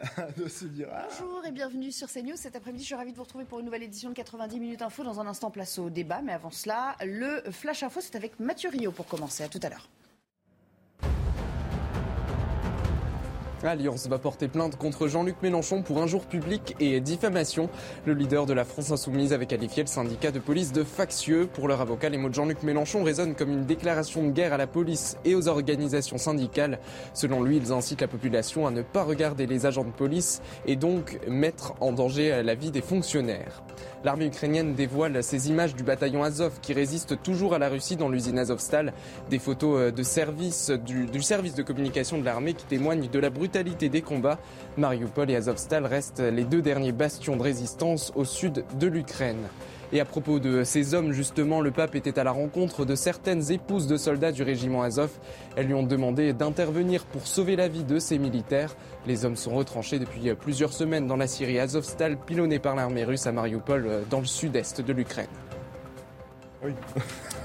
Ah. Bonjour et bienvenue sur CNews. Cet après-midi, je suis ravie de vous retrouver pour une nouvelle édition de 90 minutes info. Dans un instant, place au débat. Mais avant cela, le Flash Info, c'est avec Mathieu Rio pour commencer. À tout à l'heure. Alliance va porter plainte contre Jean-Luc Mélenchon pour injure public et diffamation. Le leader de la France Insoumise avait qualifié le syndicat de police de factieux. Pour leur avocat, les mots de Jean-Luc Mélenchon résonnent comme une déclaration de guerre à la police et aux organisations syndicales. Selon lui, ils incitent la population à ne pas regarder les agents de police et donc mettre en danger la vie des fonctionnaires. L'armée ukrainienne dévoile ces images du bataillon Azov qui résiste toujours à la Russie dans l'usine Azovstal. Des photos euh, de service, du, du service de communication de l'armée qui témoignent de la brutalité des combats. Mariupol et Azovstal restent les deux derniers bastions de résistance au sud de l'Ukraine. Et à propos de ces hommes, justement, le pape était à la rencontre de certaines épouses de soldats du régiment Azov. Elles lui ont demandé d'intervenir pour sauver la vie de ces militaires. Les hommes sont retranchés depuis plusieurs semaines dans la Syrie Azovstal, pilonnée par l'armée russe à Mariupol, dans le sud-est de l'Ukraine. Oui.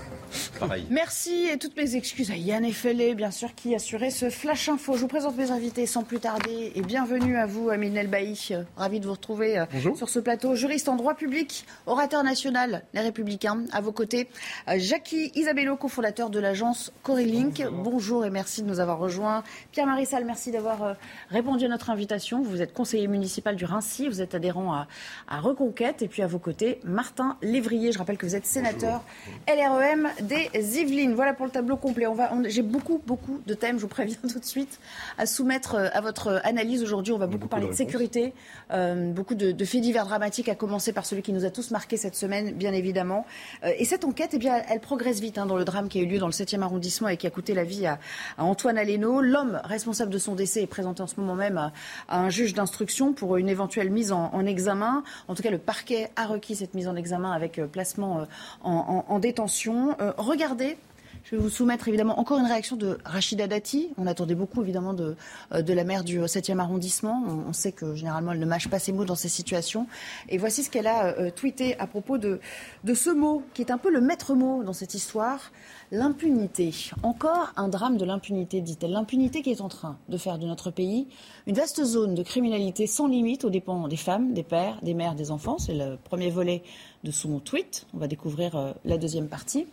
Merci et toutes mes excuses à Yann Effelé, bien sûr, qui assurait ce flash info. Je vous présente mes invités sans plus tarder et bienvenue à vous, Amine Elbaï. Ravi de vous retrouver euh, sur ce plateau. Juriste en droit public, orateur national, les Républicains. À vos côtés, euh, Jackie Isabello, cofondateur de l'agence Corylink. Bonjour. Bonjour et merci de nous avoir rejoints. Pierre Marissal, merci d'avoir euh, répondu à notre invitation. Vous êtes conseiller municipal du Rincy, vous êtes adhérent à, à Reconquête. Et puis à vos côtés, Martin Lévrier. Je rappelle que vous êtes sénateur LREM des Yvelines. Voilà pour le tableau complet. On va, j'ai beaucoup, beaucoup de thèmes, je vous préviens tout de suite, à soumettre euh, à votre analyse aujourd'hui. On va beaucoup, parler de, sécurité, euh, beaucoup de, de, faits divers dramatiques, à commencer par celui qui nous a tous marqué cette semaine, bien évidemment. Euh, et cette enquête, eh bien, elle progresse vite hein, dans le drame qui a eu lieu dans le 7e arrondissement et qui a coûté la vie à, à Antoine Aleno. L'homme responsable de son décès est présenté en ce moment même à, à un juge d'instruction pour une éventuelle mise en, en, examen. En tout cas, le parquet a requis cette mise en examen avec euh, placement euh, en, en, détention. Euh, regardez. Je vais vous soumettre évidemment encore une réaction de Rachida Dati. On attendait beaucoup évidemment de, euh, de la maire du 7e arrondissement. On, sait que généralement elle ne mâche pas ses mots dans ces situations. Et voici ce qu'elle a euh, tweeté à propos de, de ce mot qui est un peu le maître mot dans cette histoire. L'impunité. Encore un drame de l'impunité, dit-elle. L'impunité qui est en train de faire de notre pays une vaste zone de criminalité sans limite aux dépens des femmes, des pères, des mères, des enfants. C'est le premier volet de son tweet. On va découvrir euh, la deuxième partie.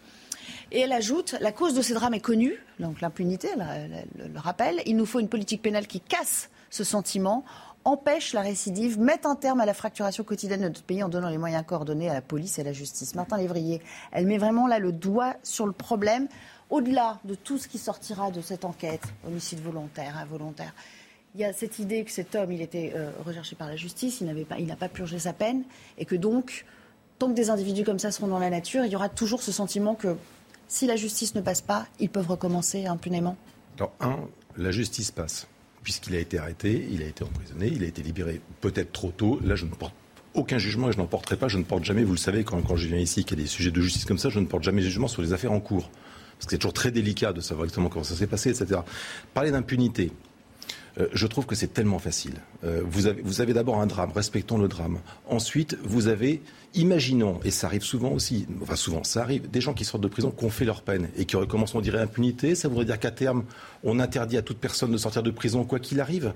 Et elle ajoute La cause de ces drames est connue, donc l'impunité, le rappelle. Il nous faut une politique pénale qui casse ce sentiment, empêche la récidive, mette un terme à la fracturation quotidienne de notre pays en donnant les moyens coordonnés à la police et à la justice. Martin Lévrier, elle met vraiment là le doigt sur le problème, au-delà de tout ce qui sortira de cette enquête, homicide volontaire, involontaire. Il y a cette idée que cet homme, il était euh, recherché par la justice, il n'a pas, pas purgé sa peine, et que donc, tant que des individus comme ça seront dans la nature, il y aura toujours ce sentiment que si la justice ne passe pas, ils peuvent recommencer impunément Alors, un, la justice passe, puisqu'il a été arrêté, il a été emprisonné, il a été libéré peut-être trop tôt. Là, je ne porte aucun jugement et je n'en porterai pas. Je ne porte jamais, vous le savez, quand, quand je viens ici, qu'il y a des sujets de justice comme ça, je ne porte jamais jugement sur les affaires en cours. Parce que c'est toujours très délicat de savoir exactement comment ça s'est passé, etc. Parler d'impunité, euh, je trouve que c'est tellement facile. Euh, vous avez, d'abord un drame, respectons le drame. Ensuite, vous avez, imaginons, et ça arrive souvent aussi, enfin souvent, ça arrive, des gens qui sortent de prison, qui ont fait leur peine et qui recommencent, on dirait, impunité. Ça voudrait dire qu'à terme, on interdit à toute personne de sortir de prison, quoi qu'il arrive.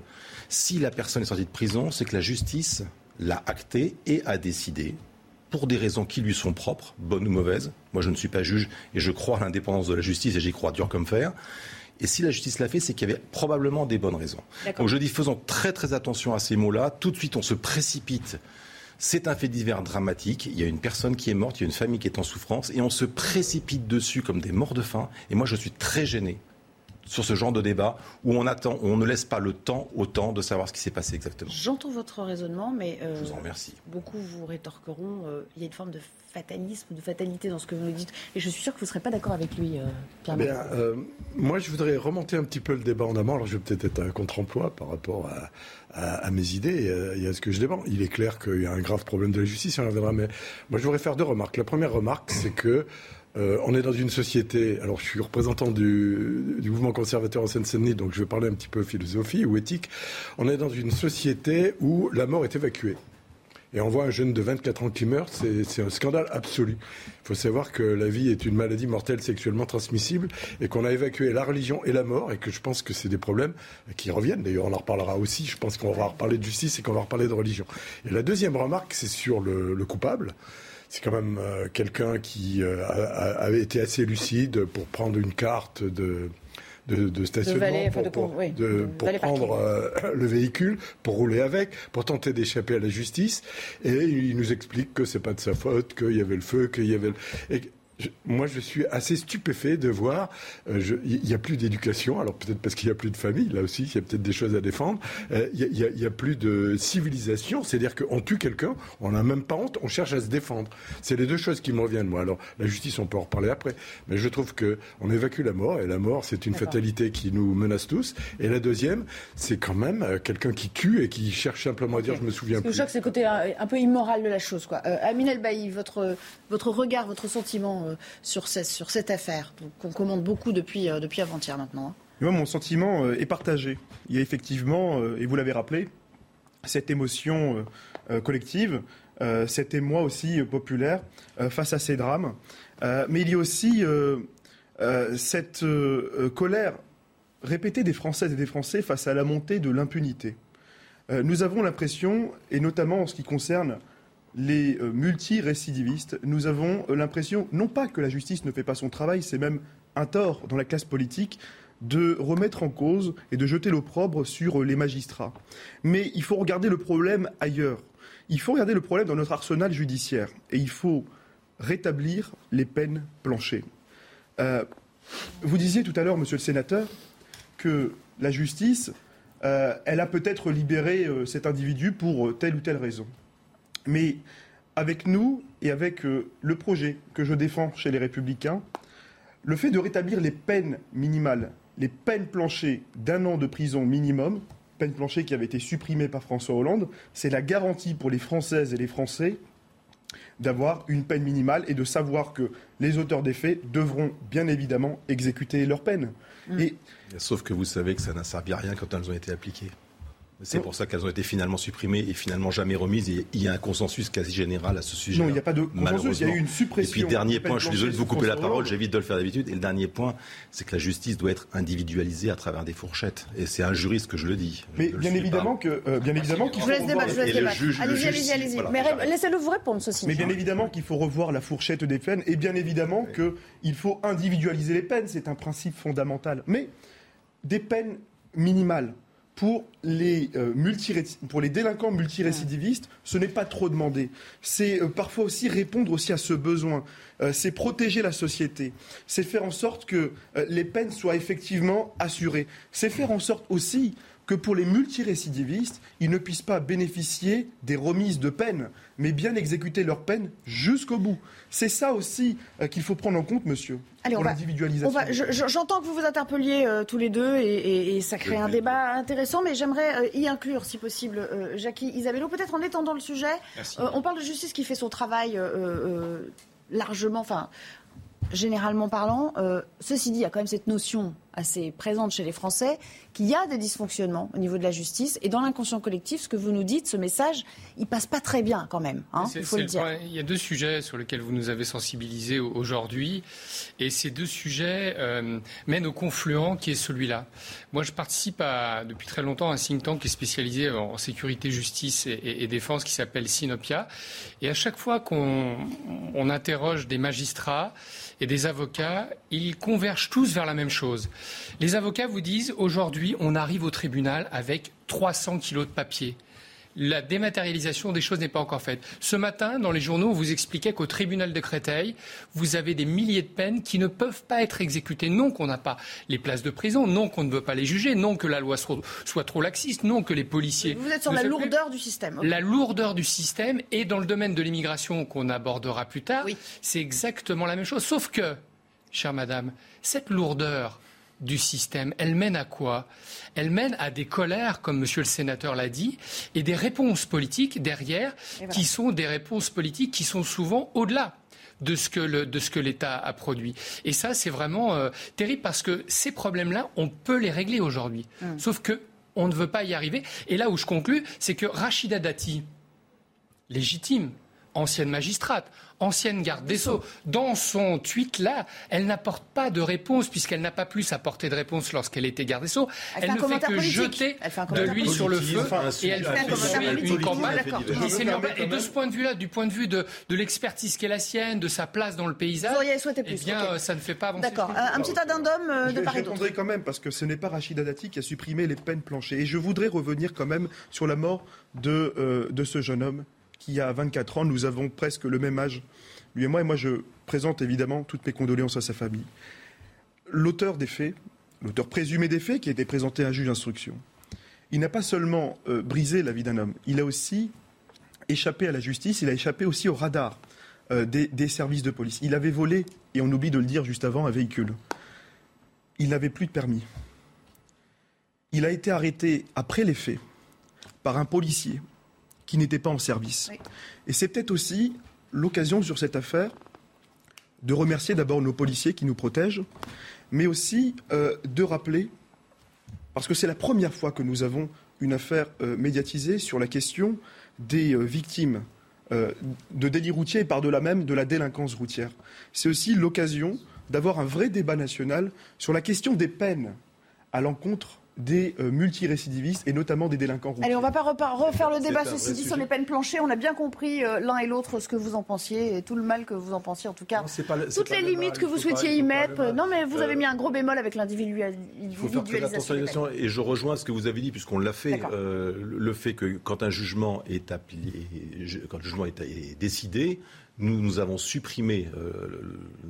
Si la personne est sortie de prison, c'est que la justice l'a acté et a décidé pour des raisons qui lui sont propres, bonnes ou mauvaises. Moi, je ne suis pas juge et je crois à l'indépendance de la justice et j'y crois dur comme fer. Et si la justice l'a fait, c'est qu'il y avait probablement des bonnes raisons. Donc je dis faisons très très attention à ces mots-là. Tout de suite, on se précipite. C'est un fait divers dramatique. Il y a une personne qui est morte, il y a une famille qui est en souffrance, et on se précipite dessus comme des morts de faim. Et moi, je suis très gêné sur ce genre de débat où on attend, où on ne laisse pas le temps au temps de savoir ce qui s'est passé exactement. J'entends votre raisonnement, mais euh, je vous en remercie. Beaucoup vous rétorqueront euh, il y a une forme de fatalisme, de fatalité dans ce que vous nous dites, et je suis sûr que vous ne serez pas d'accord avec lui, euh, Pierre. Bien, euh, moi, je voudrais remonter un petit peu le débat en amont. Alors, je vais peut-être être un contre-emploi par rapport à, à, à, mes idées et à ce que je défends. Il est clair qu'il y a un grave problème de la justice, on en reviendra, mais moi, je voudrais faire deux remarques. La première remarque, c'est que euh, on est dans une société. Alors, je suis représentant du, mouvement conservateur en Seine-Saint-Denis, donc je vais parler un petit peu philosophie ou éthique. On est dans une société où la mort est évacuée. et on voit un jeune de 24 ans qui meurt, c'est un scandale absolu. Il faut savoir que la vie est une maladie mortelle sexuellement transmissible et qu'on a évacué la religion et la mort et que je pense que c'est des problèmes qui reviennent. D'ailleurs, on en reparlera aussi. Je pense qu'on va reparler de justice et qu'on va reparler de religion. Et la deuxième remarque, c'est sur le coupable c'est quand même euh, quelqu'un qui euh, avait été assez lucide pour prendre une carte de, de, stationnement pour, prendre euh, le véhicule, pour rouler avec, pour tenter d'échapper à la justice. Et il nous explique que c'est pas de sa faute, qu'il y avait le feu, qu'il y avait... Le moi, je suis assez stupéfait de voir. Euh, il n'y a plus d'éducation. Alors peut-être parce qu'il n'y a plus de famille. Là aussi, il y a peut-être des choses à défendre. Euh, il n'y a, plus de civilisation. C'est-à-dire qu'on tue quelqu'un, on n'a même pas honte, on cherche à se défendre. C'est les deux choses qui me reviennent. Moi, alors la justice, on peut en reparler après. Mais je trouve que on évacue la mort et la mort, c'est une fatalité qui nous menace tous. Et la deuxième, c'est quand même euh, quelqu'un qui tue et qui cherche simplement à dire je me souviens plus. Je crois que c'est le côté un, peu immoral de la chose. Quoi. Euh, Amine El Bailly, votre votre regard, votre sentiment euh, sur, cette, sur cette affaire qu'on commande beaucoup depuis, euh, depuis avant-hier maintenant. Hein. Moi, mon sentiment euh, est partagé. Il y a effectivement, et vous l'avez rappelé, cette émotion collective, cet émoi aussi populaire face à ces drames. mais il y a aussi cette colère répétée des Françaises et des Français face à la montée de l'impunité. nous avons l'impression, et notamment en ce qui concerne les euh, multirécidivistes, nous avons euh, l'impression, non pas que la justice ne fait pas son travail, c'est même un tort dans la classe politique de remettre en cause et de jeter l'opprobre sur euh, les magistrats. Mais il faut regarder le problème ailleurs. Il faut regarder le problème dans notre arsenal judiciaire. Et il faut rétablir les peines planchées. vous disiez tout à l'heure, monsieur le sénateur, que la justice, elle a peut-être libéré cet individu pour telle ou telle raison. Mais avec nous et avec euh, le projet que je défends chez les Républicains, le fait de rétablir les peines minimales, les peines planchées d'un an de prison minimum, peines planchées qui avaient été supprimées par François Hollande, c'est la garantie pour les Françaises et les Français d'avoir une peine minimale et de savoir que les auteurs des faits devront bien évidemment exécuter leur peine. Mmh. Sauf que vous savez que ça n'a servi à rien quand elles ont été appliquées. C'est pour ça qu'elles ont été finalement supprimées et finalement jamais remises. Et il y a un consensus quasi général à ce sujet. Non, il n'y a pas de consensus, il y a eu une suppression. Et puis, dernier point, je suis désolé de vous couper la parole, j'évite de le faire d'habitude. Et le dernier point, c'est que la justice doit être individualisée à travers des fourchettes. Et c'est un juriste que je le dis. Mais bien évidemment, que, euh, bien évidemment qu'il faut. Allez-y, allez-y, allez-y. Mais laissez-le vous répondre, ceci. Mais bien évidemment qu'il faut revoir la fourchette des peines. Et bien évidemment qu'il faut individualiser les peines. C'est un principe fondamental. Mais des peines minimales pour les, euh, pour les délinquants multirécidivistes, ce n'est pas trop demandé. C'est euh, parfois aussi répondre aussi à ce besoin. Euh, c'est protéger la société. C'est faire en sorte que les peines soient effectivement assurées. C'est faire en sorte aussi que pour les multirécidivistes, ils ne puissent pas bénéficier des remises de peine, mais bien exécuter leur peine jusqu'au bout. C'est ça aussi euh, qu'il faut prendre en compte, monsieur, pour l'individualisation. J'entends que vous vous interpelliez euh, tous les deux et, ça crée un débat intéressant, mais j'aimerais euh, y inclure, si possible, Jackie Isabello. Peut-être en étendant le sujet, on parle de justice qui fait son travail largement, enfin, généralement parlant. ceci dit, il y a quand même cette notion assez présente chez les Français, qu'il y a des dysfonctionnements au niveau de la justice. Et dans l'inconscient collectif, ce que vous nous dites, ce message, il passe pas très bien quand même. Hein, il faut le dire. Il y a deux sujets sur lesquels vous nous avez sensibilisés aujourd'hui. Et ces deux sujets euh, mènent au confluent qui est celui-là. Moi, je participe à, depuis très longtemps à un think tank qui est spécialisé en sécurité, justice et, et défense qui s'appelle Synopia. Et à chaque fois qu'on on interroge des magistrats et des avocats, ils convergent tous vers la même chose. Les avocats vous disent aujourd'hui, on arrive au tribunal avec 300 kilos de papier la dématérialisation des choses n'est pas encore faite. Ce matin, dans les journaux, on vous expliquait qu'au tribunal de Créteil, vous avez des milliers de peines qui ne peuvent pas être exécutées. Non qu'on n'a pas les places de prison, non qu'on ne veut pas les juger, non que la loi soit trop laxiste, non que les policiers... Vous êtes sur la lourdeur du système. La lourdeur du système et dans le domaine de l'immigration qu'on abordera plus tard, c'est exactement la même chose. Sauf que, chère madame, cette lourdeur, du système, elle mène à quoi? Elle mène à des colères, comme Monsieur le sénateur l'a dit, et des réponses politiques derrière, qui sont des réponses politiques qui sont souvent au-delà de ce que l'État a produit. Et ça, c'est vraiment euh, terrible parce que ces problèmes-là, on peut les régler aujourd'hui. Hum. Sauf que on ne veut pas y arriver. Et là où je conclus, c'est que Rachida Dati, légitime, ancienne magistrate, ancienne garde des Sceaux. Dans son tweet-là, elle n'apporte pas de réponse, puisqu'elle n'a pas plus apporté de réponse lorsqu'elle était garde des Sceaux. Elle, ne fait que jeter de l'huile sur le feu et elle fait une campagne. Et, de ce point de vue-là, du point de vue de, l'expertise qui est la sienne, de sa place dans le paysage, eh bien, ça ne fait pas avancer. D'accord. Un, petit addendum euh, de part et d'autre. quand même, parce que ce n'est pas Rachida Dati qui a supprimé les peines planchées. Et je voudrais revenir quand même sur la mort de, euh, de ce jeune homme qui a 24 ans. Nous avons presque le même âge, lui et moi. Et moi, je présente évidemment toutes mes condoléances à sa famille. L'auteur des faits, l'auteur présumé des faits, qui a été présenté à un juge d'instruction, il n'a pas seulement euh, brisé la vie d'un homme, il a aussi échappé à la justice, il a échappé aussi au radar euh, des, des, services de police. Il avait volé, et on oublie de le dire juste avant, un véhicule. Il n'avait plus de permis. Il a été arrêté après les faits par un policier qui n'étaient pas en service. Et c'est peut-être aussi l'occasion sur cette affaire de remercier d'abord nos policiers qui nous protègent, mais aussi euh, de rappeler, parce que c'est la première fois que nous avons une affaire euh, médiatisée sur la question des euh, victimes de délits routiers et par-delà même de la délinquance routière. C'est aussi l'occasion d'avoir un vrai débat national sur la question des peines à l'encontre des euh, multirécidivistes et notamment des délinquants routiers. Allez, on ne va pas refaire le débat, ceci dit, sur les peines planchées. On a bien compris euh, l'un et l'autre ce que vous en pensiez et tout le mal que vous en pensiez, en tout cas. toutes les limites que vous souhaitiez y mettre. Non, mais vous avez mis un gros bémol avec l'individualisation. Et je rejoins ce que vous avez dit, puisqu'on l'a fait. Euh, le fait que quand un jugement est, appelé, quand le jugement est décidé, nous, nous avons supprimé euh,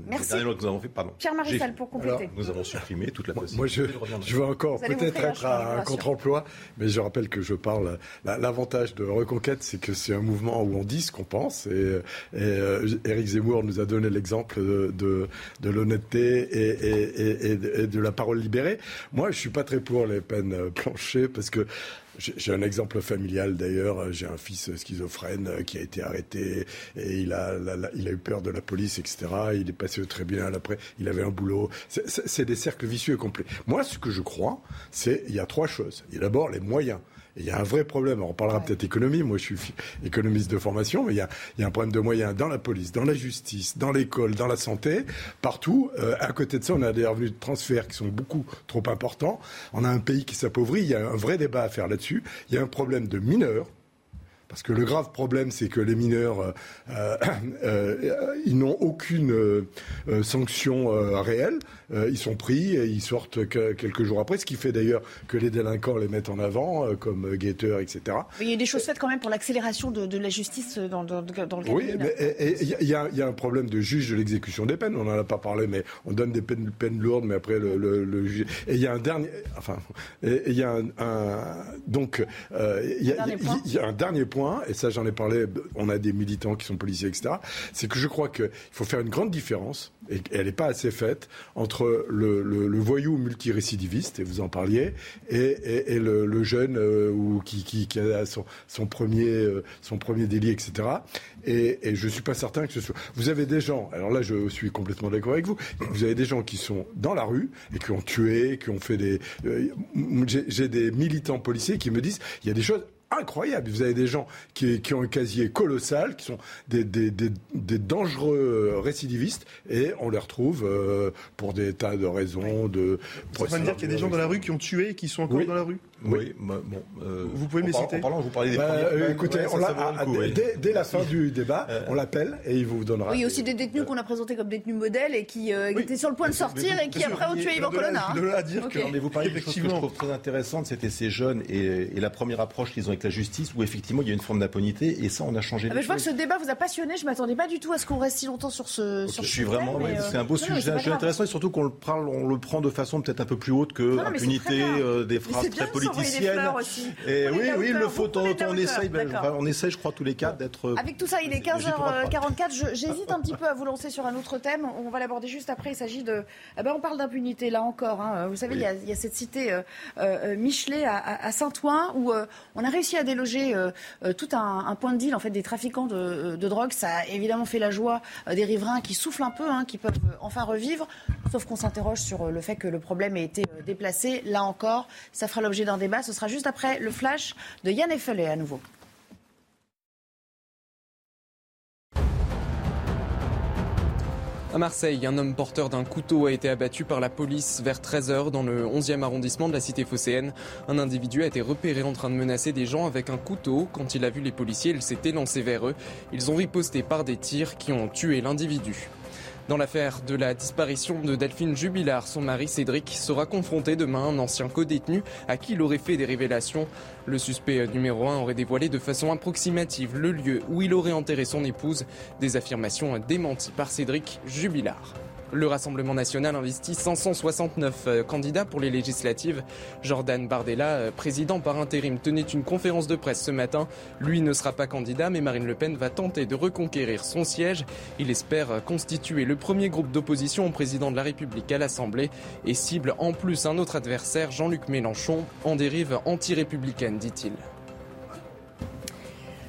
Merci. que nous avons fait. Pardon. Pierre Marissal, pour compléter. nous avons supprimé toute la possibilité. Moi, je, je veux encore peut-être être à un contre-emploi, mais je rappelle que je parle. L'avantage de Reconquête, c'est que c'est un mouvement où on dit ce qu'on pense. Et, et Éric euh, Zemmour nous a donné l'exemple de, de, de l'honnêteté et, et, de la parole libérée. Moi, je suis pas très pour les peines planchées parce que j'ai un exemple familial d'ailleurs. J'ai un fils schizophrène qui a été arrêté et il a, il a eu peur de la police, etc. Il est passé très bien. Après, il avait un boulot. C'est des cercles vicieux complets. Moi, ce que je crois, c'est il y a trois choses. Il y a d'abord les moyens il y a un vrai problème. on parlera peut-être économie. Moi, je suis économiste de formation, mais il y, a, un problème de moyens dans la police, dans la justice, dans l'école, dans la santé, partout. Euh, à côté de ça, on a des revenus de transfert qui sont beaucoup trop importants. On a un pays qui s'appauvrit. Il y a un vrai débat à faire là-dessus. Il y a un problème de mineurs parce que le grave problème, c'est que les mineurs, euh, euh, euh ils n'ont aucune euh, sanction réelle. ils sont pris et ils sortent quelques jours après, ce qui fait d'ailleurs que les délinquants les mettent en avant, comme guetteurs, etc. Mais il y a des choses faites quand même pour l'accélération de, de, la justice dans, dans, dans le cas Oui, il y, y, a un problème de juge de l'exécution des peines. On n'en a pas parlé, mais on donne des peines, peines lourdes, mais après le, le, le juge. Et il y a un dernier, enfin, il y a un, un donc il y, y, a un dernier point et ça j'en ai parlé, on a des militants qui sont policiers, etc., c'est que je crois qu'il faut faire une grande différence, et elle n'est pas assez faite, entre le, voyou multirécidiviste, et vous en parliez, et, le, jeune euh, ou qui, a son, premier, euh, son premier délit, etc. Et, et je ne suis pas certain que ce soit... Vous avez des gens, alors là je suis complètement d'accord avec vous, vous avez des gens qui sont dans la rue et qui ont tué, qui ont fait des... Euh, j'ai des militants policiers qui me disent, il y a des choses incroyable. Vous avez des gens qui, qui ont un casier colossal, qui sont des, des, des, des dangereux récidivistes, et on les retrouve euh, pour des tas de raisons. De Ça veut dire qu'il y a des gens dans la rue qui ont tué et qui sont encore dans la rue oui, bon. Euh, vous pouvez me citer. En parlant, vous parlez des bah, euh, Écoutez, on dès, la fin du débat, euh. on l'appelle et il vous donnera. Oui, il y a aussi des détenus qu'on a présentés comme détenus modèles et qui, étaient sur le point de sortir et qui après ont tué Yvan Colonna. De là à dire que. Mais vous parlez de choses que je trouve très intéressantes, c'était ces jeunes et, la première approche qu'ils ont avec la justice où effectivement il y a une forme d'impunité et ça on a changé. Ah, mais je vois que ce débat vous a passionné. Je m'attendais pas du tout à ce qu'on reste si longtemps sur ce. Je suis vraiment. C'est un beau sujet intéressant et surtout qu'on le parle, on le prend de façon peut-être un peu plus haute que l'impunité des phrases très Et oui, oui, il le faut. On, on essaye, ben, on essaye, je crois, tous les quatre d'être. Avec tout ça, il est 15h44. J'hésite un petit peu à vous lancer sur un autre thème. On va l'aborder juste après. Il s'agit de. Eh ben, on parle d'impunité là encore. Hein. Vous savez, il, y a, cette cité euh, euh, Michelet à, Saint-Ouen où euh, on a réussi à déloger tout un, point de deal en fait des trafiquants de, drogue. Ça a évidemment fait la joie des riverains qui soufflent un peu, hein, qui peuvent enfin revivre. Sauf qu'on s'interroge sur le fait que le problème ait été déplacé. Là encore, ça fera l'objet d'un débat. Ce sera juste après le flash de Yann Effelé à nouveau. À Marseille, un homme porteur d'un couteau a été abattu par la police vers 13h dans le 11e arrondissement de la cité phocéenne. Un individu a été repéré en train de menacer des gens avec un couteau. Quand il a vu les policiers, il s'est élancé vers eux. Ils ont riposté par des tirs qui ont tué l'individu. Dans l'affaire de la disparition de Delphine Jubilard, son mari Cédric sera confronté demain à un ancien co-détenu à qui il aurait fait des révélations. Le suspect numéro 1 aurait dévoilé de façon approximative le lieu où il aurait enterré son épouse, des affirmations démenties par Cédric Jubilard. Le Rassemblement national investit 569 euh, candidats pour les législatives. Jordan Bardella, euh, président par intérim, tenait une conférence de presse ce matin. Lui ne sera pas candidat, mais Marine Le Pen va tenter de reconquérir son siège. Il espère constituer le premier groupe d'opposition au président de la République à l'Assemblée et cible en plus un autre adversaire, Jean-Luc Mélenchon, en dérive anti-républicaine, dit-il.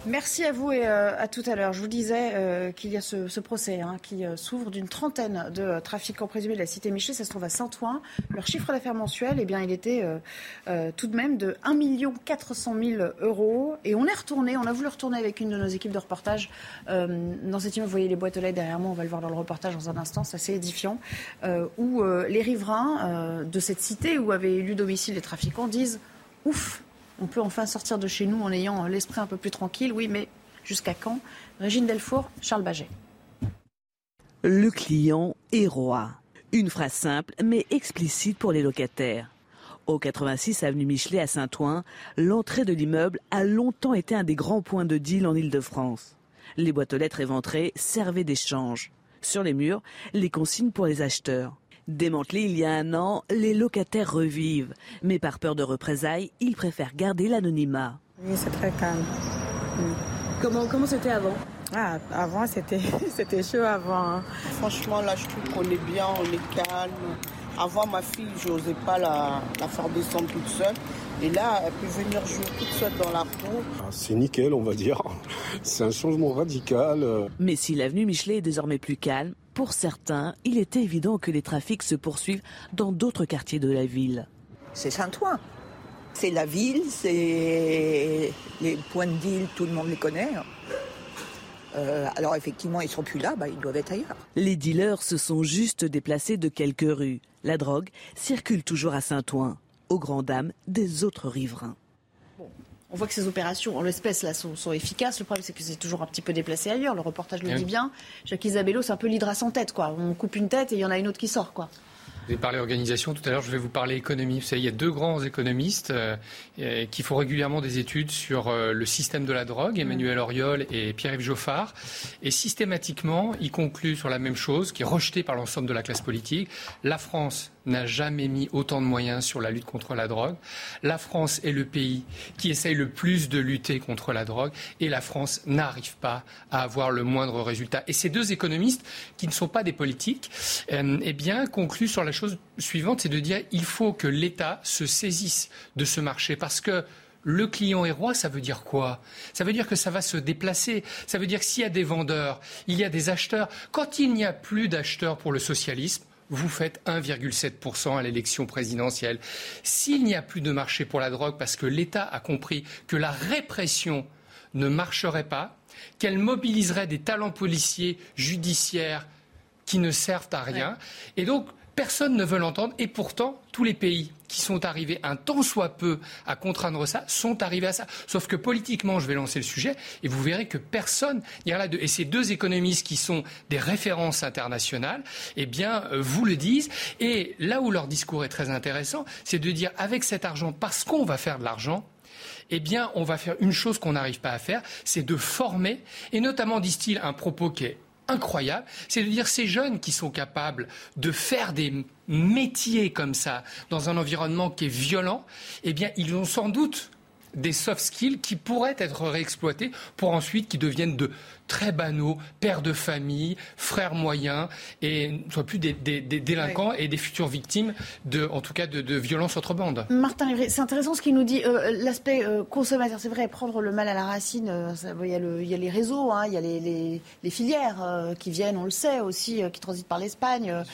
Merci à vous et euh, à tout à l'heure. Je vous disais euh, qu'il y a ce, procès hein, qui euh, s'ouvre d'une trentaine de trafiquants présumés de la cité Michelet. Ça se trouve à Saint-Ouen. Leur chiffre d'affaires mensuel, eh bien, il était tout de même de 1 400 000 euros. Et on est retourné, on a voulu retourner avec une de nos équipes de reportage dans cette immeuble. Vous voyez les boîtes aux lettres derrière moi, on va le voir dans le reportage dans un instant, c'est assez édifiant, où les riverains de cette cité où avaient élu domicile les trafiquants disent Ouf, on peut enfin sortir de chez nous en ayant l'esprit un peu plus tranquille. Oui, mais jusqu'à quand Régine Delfour, Charles Baget. Le client est roi. Une phrase simple mais explicite pour les locataires. Au 86 avenue Michelet à Saint-Ouen, l'entrée de l'immeuble a longtemps été un des grands points de deal en Ile-de-France. Les boîtes aux lettres éventrées servaient d'échange. Sur les murs, les consignes pour les acheteurs. Démantelés il y a un an, les locataires revivent. Mais par peur de représailles, ils préfèrent garder l'anonymat. Oui, c'est très calme. Comment Comment c'était avant? Ah, Avant, c'était, c'était chaud avant. Hein. Franchement, là, je trouve qu'on est bien, on est calme. Avant, ma fille, je n'osais pas la, la, faire descendre toute seule. Et là, elle peut venir jouer toute seule dans la cour. Ah, c'est nickel, on va dire. C'est un changement radical. Mais si l'avenue Michelet est désormais plus calme, pour certains, il est évident que les trafics se poursuivent dans d'autres quartiers de la ville. C'est Saint-Ouen. C'est la ville, c'est les points de deal, tout le monde les connaît. Euh, alors effectivement, ils sont plus là, bah, ils doivent être ailleurs. Les dealers se sont juste déplacés de quelques rues. La drogue circule toujours à Saint-Ouen, aux grandes dames des autres riverains. On voit que ces opérations, en l'espèce, là, sont, efficaces. Le problème, c'est que c'est toujours un petit peu déplacé ailleurs. Le reportage le dit bien. Jacques Isabello, c'est un peu l'hydra sans tête, quoi. On coupe une tête et il y en a une autre qui sort, quoi. Vous avez parlé organisation tout à l'heure, je vais vous parler économie. Vous savez, il y a deux grands économistes euh, euh, qui font régulièrement des études sur euh, le système de la drogue, Emmanuel Auriol et Pierre-Yves Geoffard. Et systématiquement, ils concluent sur la même chose, qui est rejetée par l'ensemble de la classe politique. La France n'a jamais mis autant de moyens sur la lutte contre la drogue. La France est le pays qui essaye le plus de lutter contre la drogue et la France n'arrive pas à avoir le moindre résultat. Et ces deux économistes, qui ne sont pas des politiques, euh, eh bien, concluent sur la chose suivante, c'est de dire il faut que l'État se saisisse de ce marché parce que le client est roi, ça veut dire quoi? Ça veut dire que ça va se déplacer. Ça veut dire que s'il y a des vendeurs, il y a des acheteurs. Quand il n'y a plus d'acheteurs pour le socialisme, vous faites 1,7% à l'élection présidentielle. S'il n'y a plus de marché pour la drogue parce que l'État a compris que la répression ne marcherait pas, qu'elle mobiliserait des talents policiers, judiciaires qui ne servent à rien, et donc personne ne veut l'entendre, et pourtant tous les pays qui sont arrivés un tant soit peu à contraindre ça sont arrivés à ça. Sauf que politiquement, je vais lancer le sujet et vous verrez que personne n'ira là. Et ces deux économistes qui sont des références internationales, eh bien, euh, vous le disent. Et là où leur discours est très intéressant, c'est de dire avec cet argent, parce qu'on va faire de l'argent, eh bien, on va faire une chose qu'on n'arrive pas à faire, c'est de former, et notamment, disent-ils, un propos qui est incroyable, c'est de dire ces jeunes qui sont capables de faire des métiers comme ça dans un environnement qui est violent, eh bien, ils ont sans doute des soft skills qui pourraient être réexploités pour ensuite qu'ils deviennent de très banaux, pères de famille, frères moyens, et ne soient plus des, délinquants et des futures victimes, de, en tout cas, de, violences entre bandes. Martin c'est intéressant ce qu'il nous dit. Euh, l'aspect euh, consommateur, c'est vrai, prendre le mal à la racine, euh, il, y a le, il, y a les réseaux, hein, il y a les, filières qui viennent, on le sait aussi, qui transitent par l'Espagne,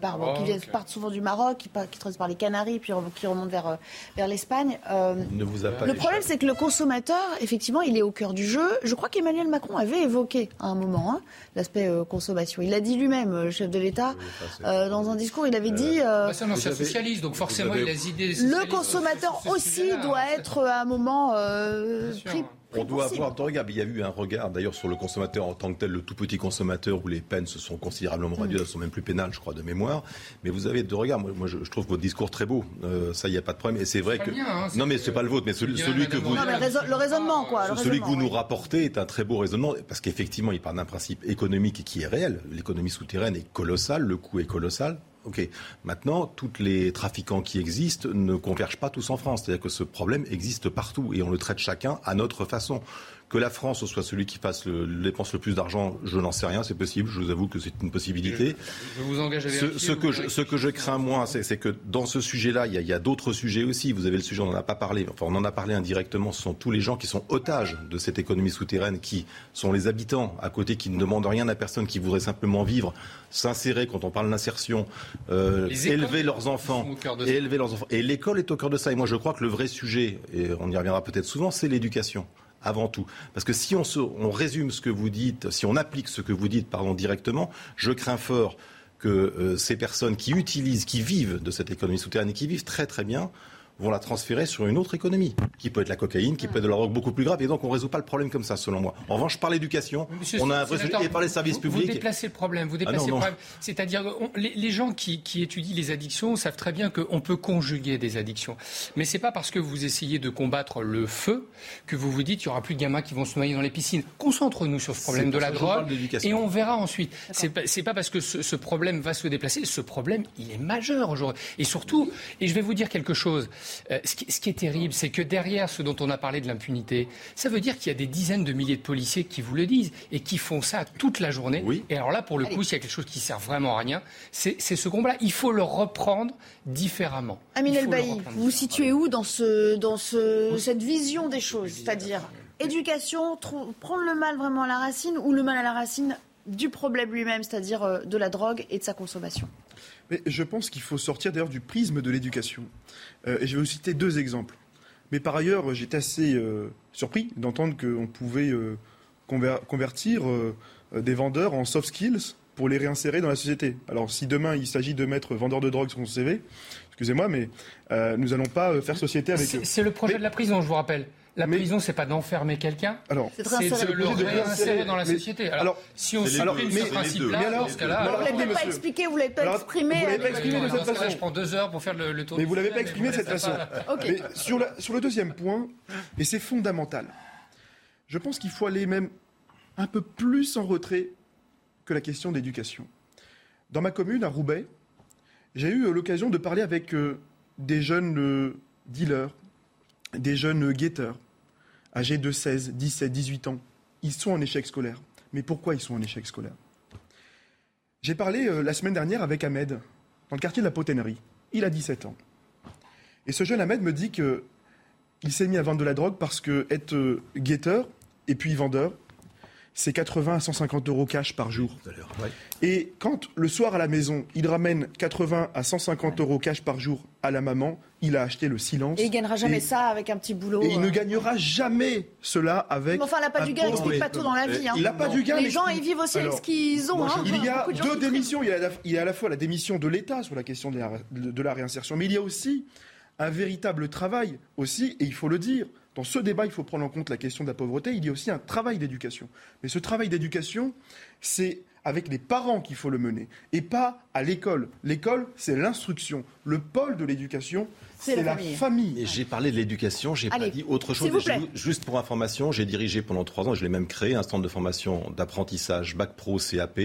par, qui viennent, partent souvent du Maroc, qui, qui transitent par les Canaries, puis qui remontent vers, vers l'Espagne. ne vous a pas problème, c'est que le consommateur, effectivement, il est au cœur du jeu. Je crois qu'Emmanuel Macron avait évoqué à un moment hein, l'aspect euh, consommation. Il l'a dit lui-même, le chef de l'État, euh, dans un discours. Il avait dit. Bah, c'est un ancien socialiste, donc forcément, il a des idées. Le consommateur aussi doit être à un moment pris on doit avoir. Il y a eu un regard d'ailleurs sur le consommateur en tant que tel, le tout petit consommateur où les peines se sont considérablement mm. réduites, elles sont même plus pénales, je crois, de mémoire. Mais vous avez de regard. Moi, je, trouve votre discours très beau. Euh, ça, il n'y a pas de problème. Et c'est vrai que. Hein, non, mais c'est pas le vôtre, mais celui, que vous. Non, mais le raisonnement, quoi. celui que vous nous rapportez est un très beau raisonnement parce qu'effectivement, il part d'un principe économique qui est réel. L'économie souterraine est colossale, le coût est colossal. Ok. Maintenant, tous les trafiquants qui existent ne convergent pas tous en France. C'est-à-dire que ce problème existe partout et on le traite chacun à notre façon. Que la France soit celui qui fasse le, dépense le plus d'argent, je n'en sais rien, c'est possible. Je vous avoue que c'est une possibilité. Je, vous engage à ce, ce que je, ce que je crains moins, c'est que dans ce sujet-là, il y a, d'autres sujets aussi. Vous avez le sujet, on n'en a pas parlé. Enfin, on en a parlé indirectement. Ce sont tous les gens qui sont otages de cette économie souterraine, qui sont les habitants à côté, qui ne demandent rien à personne, qui voudraient simplement vivre, s'insérer. Quand on parle d'insertion, euh, élever leurs enfants, et élever leurs enfants. Et l'école est au cœur de ça. Et moi, je crois que le vrai sujet, et on y reviendra peut-être souvent, c'est l'éducation avant tout. Parce que si on, on, résume ce que vous dites, si on applique ce que vous dites pardon, directement, je crains fort que euh, ces personnes qui utilisent, qui vivent de cette économie souterraine et qui vivent très très bien, vont la transférer sur une autre économie, qui peut être la cocaïne, qui peut être de la drogue beaucoup plus grave. Et donc, on ne résout pas le problème comme ça, selon moi. En revanche, par l'éducation, on a un vrai sujet, et par les services publics. Vous déplacez le problème, vous déplacez le problème. C'est-à-dire, les, les, gens qui, qui, étudient les addictions savent très bien qu'on peut conjuguer des addictions. Mais c'est pas parce que vous essayez de combattre le feu que vous vous dites qu'il y aura plus de gamins qui vont se noyer dans les piscines. Concentrons-nous sur ce problème de la drogue et on verra ensuite. C'est pas, pas parce que ce, ce problème va se déplacer. Ce problème, il est majeur aujourd'hui. Et surtout, et je vais vous dire quelque chose. Euh, ce, qui, est terrible, c'est que derrière ce dont on a parlé de l'impunité, ça veut dire qu'il y a des dizaines de milliers de policiers qui vous le disent et qui font ça toute la journée. Et alors là, pour le coup, s'il y a quelque chose qui sert vraiment à rien, c'est ce combat-là. Il faut le reprendre différemment. Amine Elbaï, vous vous situez où dans, ce, dans ce, cette vision des choses C'est-à-dire éducation, prendre le mal vraiment à la racine ou le mal à la racine du problème lui-même, c'est-à-dire euh, de la drogue et de sa consommation mais je pense qu'il faut sortir d'ailleurs du prisme de l'éducation. Euh, et je vais vous citer deux exemples. Mais par ailleurs, j'étais assez euh, surpris d'entendre qu'on pouvait euh, convertir des vendeurs en soft skills pour les réinsérer dans la société. Alors si demain il s'agit de mettre vendeur de drogue sur son CV, excusez-moi, mais nous n'allons pas faire société avec eux. C'est le projet de la prison, je vous rappelle. La prison, c'est pas d'enfermer quelqu'un, c'est de le réinsérer dans la société. Alors, si on supprime ce principe-là, dans ce cas-là... Vous l'avez pas expliqué, vous l'avez pas exprimé. Vous l'avez pas exprimé de cette façon. Je prends deux heures pour faire le tour. Mais vous l'avez pas exprimé de cette façon. Mais sur le deuxième point, et c'est fondamental, je pense qu'il faut aller même un peu plus en retrait que la question d'éducation. Dans ma commune, à Roubaix, j'ai eu l'occasion de parler avec euh, des jeunes euh, dealers, des jeunes guetteurs, âgés de 16, 17, 18 ans. Ils sont en échec scolaire. Mais pourquoi ils sont en échec scolaire? J'ai parlé euh, la semaine dernière avec Ahmed, dans le quartier de la Potennerie. Il a 17 ans. Et ce jeune Ahmed me dit qu'il s'est mis à vendre de la drogue parce que être euh, guetteur et puis vendeur, c'est 80 à 150 euros cash par jour. Et quand le soir à la maison, il ramène 80 à 150 euros cash par jour à la maman, il a acheté le silence. Et il gagnera jamais ça avec un petit boulot. Et il ne euh. gagnera jamais cela avec. Mais enfin, il n'a pas du gain, explique pas tout dans la vie. Hein. Il n'a pas du gain. Les gens, ils vivent aussi avec ce qu'ils ont. Hein. Il y a deux démissions. Il y a, la, il y a à la fois la démission de l'État sur la question de la, de la réinsertion, mais il y a aussi un véritable travail aussi, et il faut le dire, dans ce débat, il faut prendre en compte la question de la pauvreté. Il y a aussi un travail d'éducation. Mais ce travail d'éducation, c'est avec les parents qu'il faut le mener et pas à l'école. L'école, c'est l'instruction. Le pôle de l'éducation, c'est la, famille. J'ai parlé de l'éducation, j'ai pas dit autre chose. Juste pour information, j'ai dirigé pendant trois ans, je l'ai même créé, un centre de formation d'apprentissage Bac Pro CAP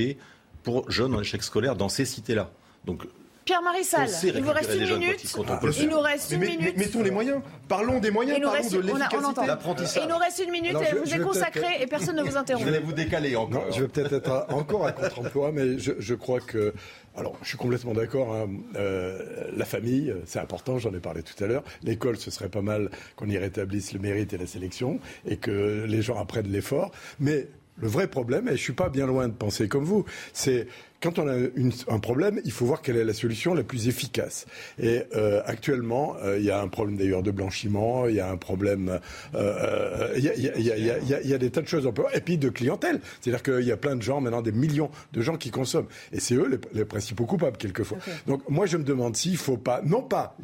pour jeunes en échec scolaire dans ces cités-là. Donc Pierre Marissal, il vous reste une minute. il nous reste une minute. Mettons les moyens. Parlons des moyens, parlons de l'efficacité. L'apprentissage. Il nous reste une minute et vous est consacré et personne ne vous interrompt. Je vais vous décaler encore. je vais peut-être être encore à contre-emploi, mais je, crois que alors, je suis complètement d'accord. Hein. Euh, la famille, c'est important, j'en ai parlé tout à l'heure. L'école, ce serait pas mal qu'on y rétablisse le mérite et la sélection et que les gens apprennent l'effort. Mais le vrai problème, et je suis pas bien loin de penser comme vous, c'est quand on a un problème, il faut voir quelle est la solution la plus efficace. Et euh, actuellement, euh, il y a un problème d'ailleurs de blanchiment, il y a un problème, il y, a des tas de choses. Et puis de clientèle. C'est-à-dire qu'il y a plein de gens, maintenant des millions de gens qui consomment. Et c'est eux les, principaux coupables, quelquefois. Donc moi, je me demande s'il ne faut pas, non pas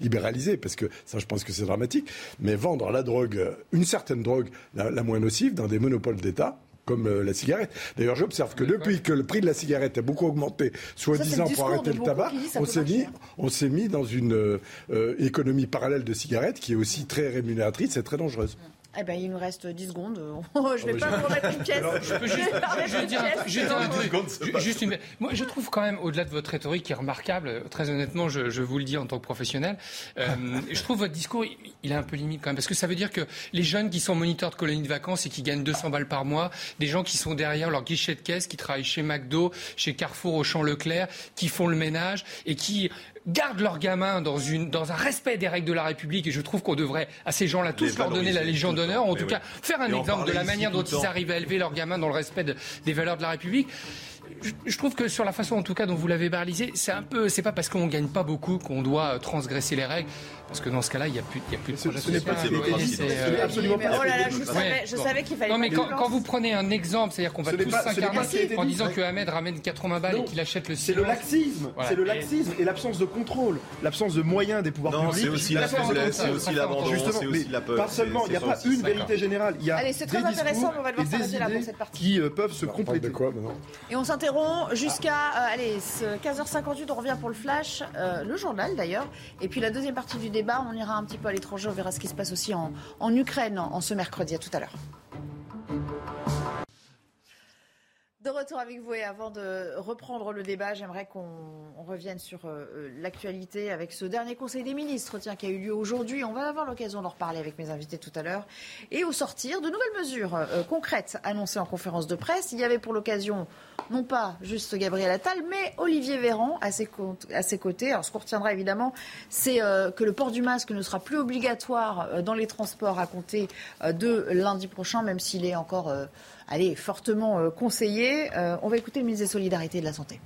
libéraliser, parce que ça, je pense que c'est dramatique, mais vendre la drogue, une certaine drogue, la moins nocive, dans des monopoles d'État comme euh, la cigarette. D'ailleurs, j'observe que depuis que le prix de la cigarette a beaucoup augmenté, soi-disant pour arrêter le tabac, on s'est mis, on s'est mis dans une euh, économie parallèle de cigarettes qui est aussi très rémunératrice et très dangereuse. Eh ben, il nous reste 10 secondes. je vais ah pas vous remettre une pièce. je peux juste, dire un truc. Juste une... Moi, je trouve quand même, au-delà de votre rhétorique qui est remarquable, très honnêtement, je, je vous le dis en tant que professionnel, euh, je trouve votre discours, il est un peu limite quand même. Parce que ça veut dire que les jeunes qui sont moniteurs de colonies de vacances et qui gagnent 200 balles par mois, des gens qui sont derrière leur guichet de caisse, qui travaillent chez McDo, chez Carrefour, au Champ Leclerc, qui font le ménage et qui gardent leurs gamins dans, une, dans un respect des règles de la République, et je trouve qu'on devrait à ces gens-là tous leur donner la Légion d'honneur, en tout cas faire un exemple de la manière dont ils arrivent à élever leurs gamins dans le respect des valeurs de la République je trouve que sur la façon, en tout cas, dont vous l'avez balisé, c'est un peu, c'est pas parce qu'on gagne pas beaucoup qu'on doit transgresser les règles. Parce que dans ce cas-là, il n'y a plus, il y a plus de projet Ce n'est pas euh, absolument pas. Oh là là, je savais, je savais qu'il fallait. Non, mais quand, quand, vous prenez un exemple, c'est-à-dire qu'on va tous s'incarner en disant que Ahmed ramène 80 balles et qu'il achète le C'est le laxisme. C'est le laxisme et l'absence de contrôle, l'absence de moyens des pouvoirs publics. C'est aussi la c'est aussi l'abandon, c'est aussi la peur. Pas seulement, il n'y a pas une vérité générale. Il y a Allez, c'est très intéressant, on va devoir s'arrêter là pour cette partie. Qui euh, peuvent se compléter. Et on s'interrompt jusqu'à euh, allez 15h58. On revient pour le flash, le journal d'ailleurs. Et puis la deuxième partie du débat, on ira un petit peu à l'étranger. On verra ce qui se passe aussi en, en Ukraine en, en ce mercredi. À tout à l'heure. De retour avec vous et avant de reprendre le débat, j'aimerais qu'on revienne sur euh, l'actualité avec ce dernier Conseil des ministres tiens, qui a eu lieu aujourd'hui. On va avoir l'occasion d'en reparler avec mes invités tout à l'heure. Et au sortir, de nouvelles mesures euh, concrètes annoncées en conférence de presse. Il y avait pour l'occasion non pas juste Gabriel Attal, mais Olivier Véran à ses, côtés. Alors ce qu'on retiendra évidemment, c'est euh, que le port du masque ne sera plus obligatoire dans les transports à compter de lundi prochain, même s'il est encore allez, fortement euh, conseillé. Euh, on va écouter le ministre des Solidarités et de la Santé.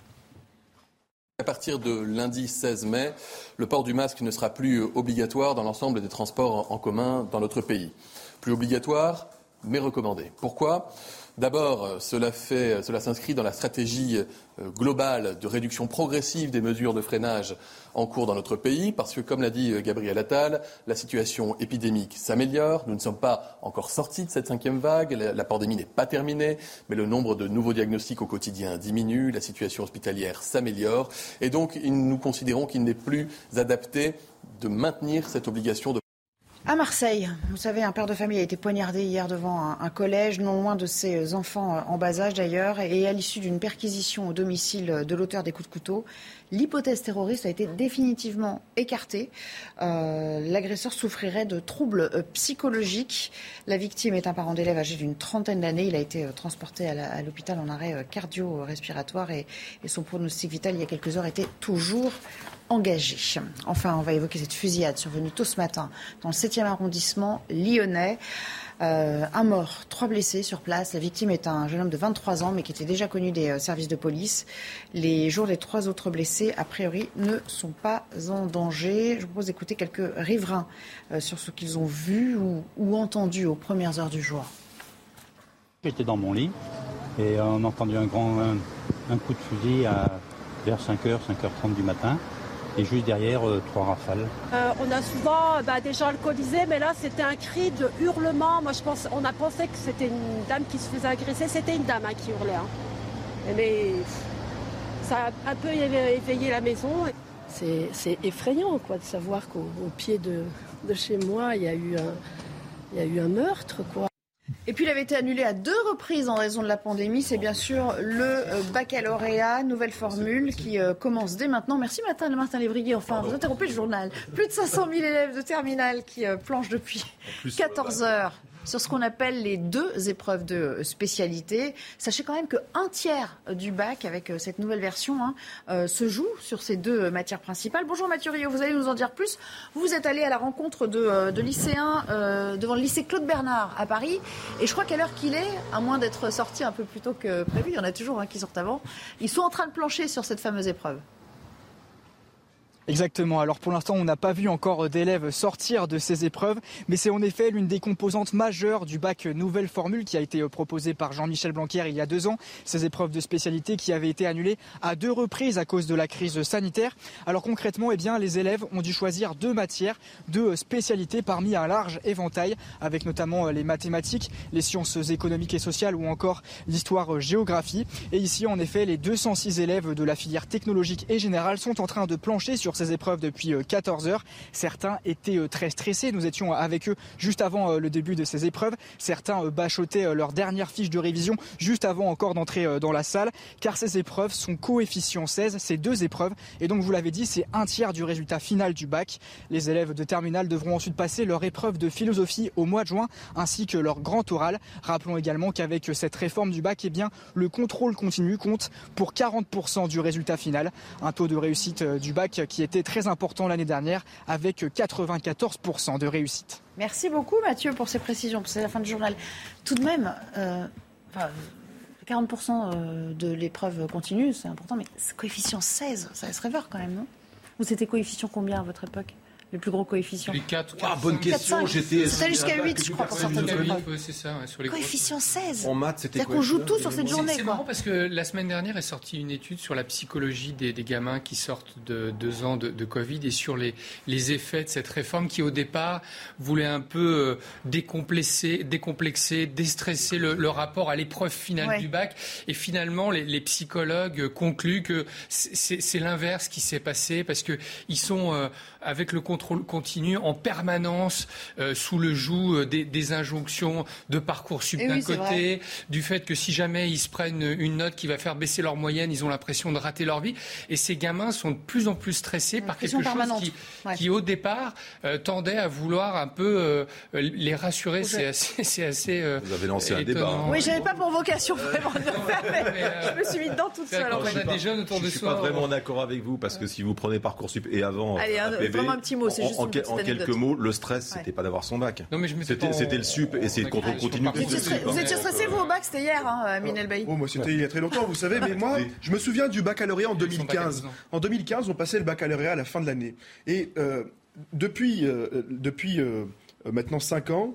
À partir de lundi 16 mai, le port du masque ne sera plus obligatoire dans l'ensemble des transports en commun dans notre pays. Plus obligatoire, mais recommandé. Pourquoi? D'abord, euh, cela, fait, cela s'inscrit dans la stratégie euh, globale de réduction progressive des mesures de freinage en cours dans notre pays, parce que, comme l'a dit euh, Gabriel Attal, la situation épidémique s'améliore. Nous ne sommes pas encore sortis de cette cinquième vague. La, pandémie n'est pas terminée, mais le nombre de nouveaux diagnostics au quotidien diminue. La situation hospitalière s'améliore. Et donc, nous considérons qu'il n'est plus adapté de maintenir cette obligation de à Marseille, vous savez, un père de famille a été poignardé hier devant un, collège, non loin de ses enfants en bas âge d'ailleurs, et à l'issue d'une perquisition au domicile de l'auteur des coups de couteau, l'hypothèse terroriste a été définitivement écartée. Euh, l'agresseur souffrirait de troubles euh, psychologiques. La victime est un parent d'élève âgé d'une trentaine d'années. Il a été euh, transporté à l'hôpital en arrêt cardio-respiratoire et, et son pronostic vital il y a quelques heures était toujours engagé. Enfin, on va évoquer cette fusillade survenue tôt ce matin dans le 7e arrondissement lyonnais. Euh, un mort, trois blessés sur place. La victime est un jeune homme de 23 ans, mais qui était déjà connu des euh, services de police. Les jours des trois autres blessés, a priori, ne sont pas en danger. Je vous propose d'écouter quelques riverains euh, sur ce qu'ils ont vu ou, entendu aux premières heures du jour. J'étais dans mon lit et on a entendu un grand un, coup de fusil vers 5h, 5h30 du matin et juste derrière, euh, trois rafales. Euh, on a souvent bah, des gens alcoolisés, mais là, c'était un cri de hurlement. Moi, je pense, on a pensé que c'était une dame qui se faisait agresser. C'était une dame hein, qui hurlait. Hein. Mais ça a un peu éveillé la maison. C'est effrayant, quoi, de savoir qu'au pied de, chez moi, il y a eu un, il y a eu un meurtre, quoi. Et puis il avait été annulé à deux reprises en raison de la pandémie. C'est bien sûr le euh, baccalauréat, nouvelle formule qui euh, commence dès maintenant. Merci Martin, Martin Lévrier. Enfin, vous interrompez le journal. Plus de 500 000 élèves de terminale qui euh, planchent depuis 14 heures sur ce qu'on appelle les deux épreuves de spécialité. Sachez quand même qu'un tiers du bac, avec euh, cette nouvelle version, hein, euh, se joue sur ces deux matières principales. Bonjour Mathieu Rio, vous allez nous en dire plus. Vous êtes allé à la rencontre de, euh, lycéens devant le lycée Claude Bernard à Paris. Et je crois qu'à l'heure qu'il est, à moins d'être sorti un peu plus tôt que prévu, il y en a toujours hein, qui sortent avant, ils sont en train de plancher sur cette fameuse épreuve. Exactement. Alors pour l'instant, on n'a pas vu encore d'élèves sortir de ces épreuves, mais c'est en effet l'une des composantes majeures du bac nouvelle formule qui a été proposée par Jean-Michel Blanquer il y a deux ans. Ces épreuves de spécialité qui avaient été annulées à deux reprises à cause de la crise sanitaire. Alors concrètement, eh bien, les élèves ont dû choisir deux matières, deux spécialités parmi un large éventail, avec notamment les mathématiques, les sciences économiques et sociales ou encore l'histoire-géographie. Et ici, en effet, les 206 élèves de la filière technologique et générale sont en train de plancher sur ces épreuves depuis 14 euh, heures. Certains étaient euh, très stressés. Nous étions avec eux juste avant euh, le début de ces épreuves. Certains bachotaient leur dernière fiche de révision juste avant encore d'entrer dans la salle, car ces épreuves sont coefficient 16, ces deux épreuves. Et donc, vous l'avez dit, c'est un tiers du résultat final du bac. Les élèves de terminale devront ensuite passer leur épreuve de philosophie au mois de juin, ainsi que leur grand oral. Rappelons également qu'avec cette réforme du bac, eh bien, le contrôle continu compte pour 40% du résultat final. Un taux de réussite du bac qui était très important l'année dernière avec 94% de réussite. Merci beaucoup Mathieu pour ces précisions. C'est la fin du journal. Tout de même, 40% euh, euh, de l'épreuve continue, c'est important, mais ce coefficient 16, ça laisse rêveur quand même, non? Vous c'était coefficient combien à votre époque? Le plus gros coefficient Les 4. Ah, bonne question. J'étais. C'était jusqu'à 8, je crois, pour certaines épreuves. c'est ça. sur les coefficient 16. En maths, c'était C'est-à-dire qu'on joue tout sur cette journée. C'est marrant parce que la semaine dernière est sortie une étude sur la psychologie des, des gamins qui sortent de deux ans de, de, Covid et sur les, les effets de cette réforme qui, au départ, voulait un peu euh, décomplexer, décomplexer déstresser le, le rapport à l'épreuve finale du bac. Et finalement, les, les psychologues concluent que c'est l'inverse qui s'est passé parce qu'ils sont, euh, avec le contrôle continu en permanence euh, sous le joug euh, des, injonctions de parcours sup eh d'un côté, du fait que si jamais ils se prennent une note qui va faire baisser leur moyenne, ils ont l'impression de rater leur vie. Et ces gamins sont de plus en plus stressés par quelque chose qui, qui, au départ, euh, tendait à vouloir un peu les rassurer. C'est assez, assez. Vous avez lancé un débat. Hein. Oui, j'avais pas pour vocation vraiment de le faire, mais, je me suis mis dedans toute seule. On a des jeunes autour de soi. Je suis pas vraiment d'accord avec vous parce que si vous prenez Parcoursup et avant, Allez, vraiment un petit mot, c'est juste en, quelques mots, le stress, c'était pas d'avoir son bac. C'était le sup et c'est le contrôle continu. Vous étiez stressé, vous, au bac C'était hier, hein, Minel Bay oh, Moi, c'était il y a très longtemps, vous savez, mais moi, je me souviens du baccalauréat en 2015. En 2015, on passait le baccalauréat à la fin de l'année. Et euh, depuis, euh, depuis euh, maintenant 5 ans,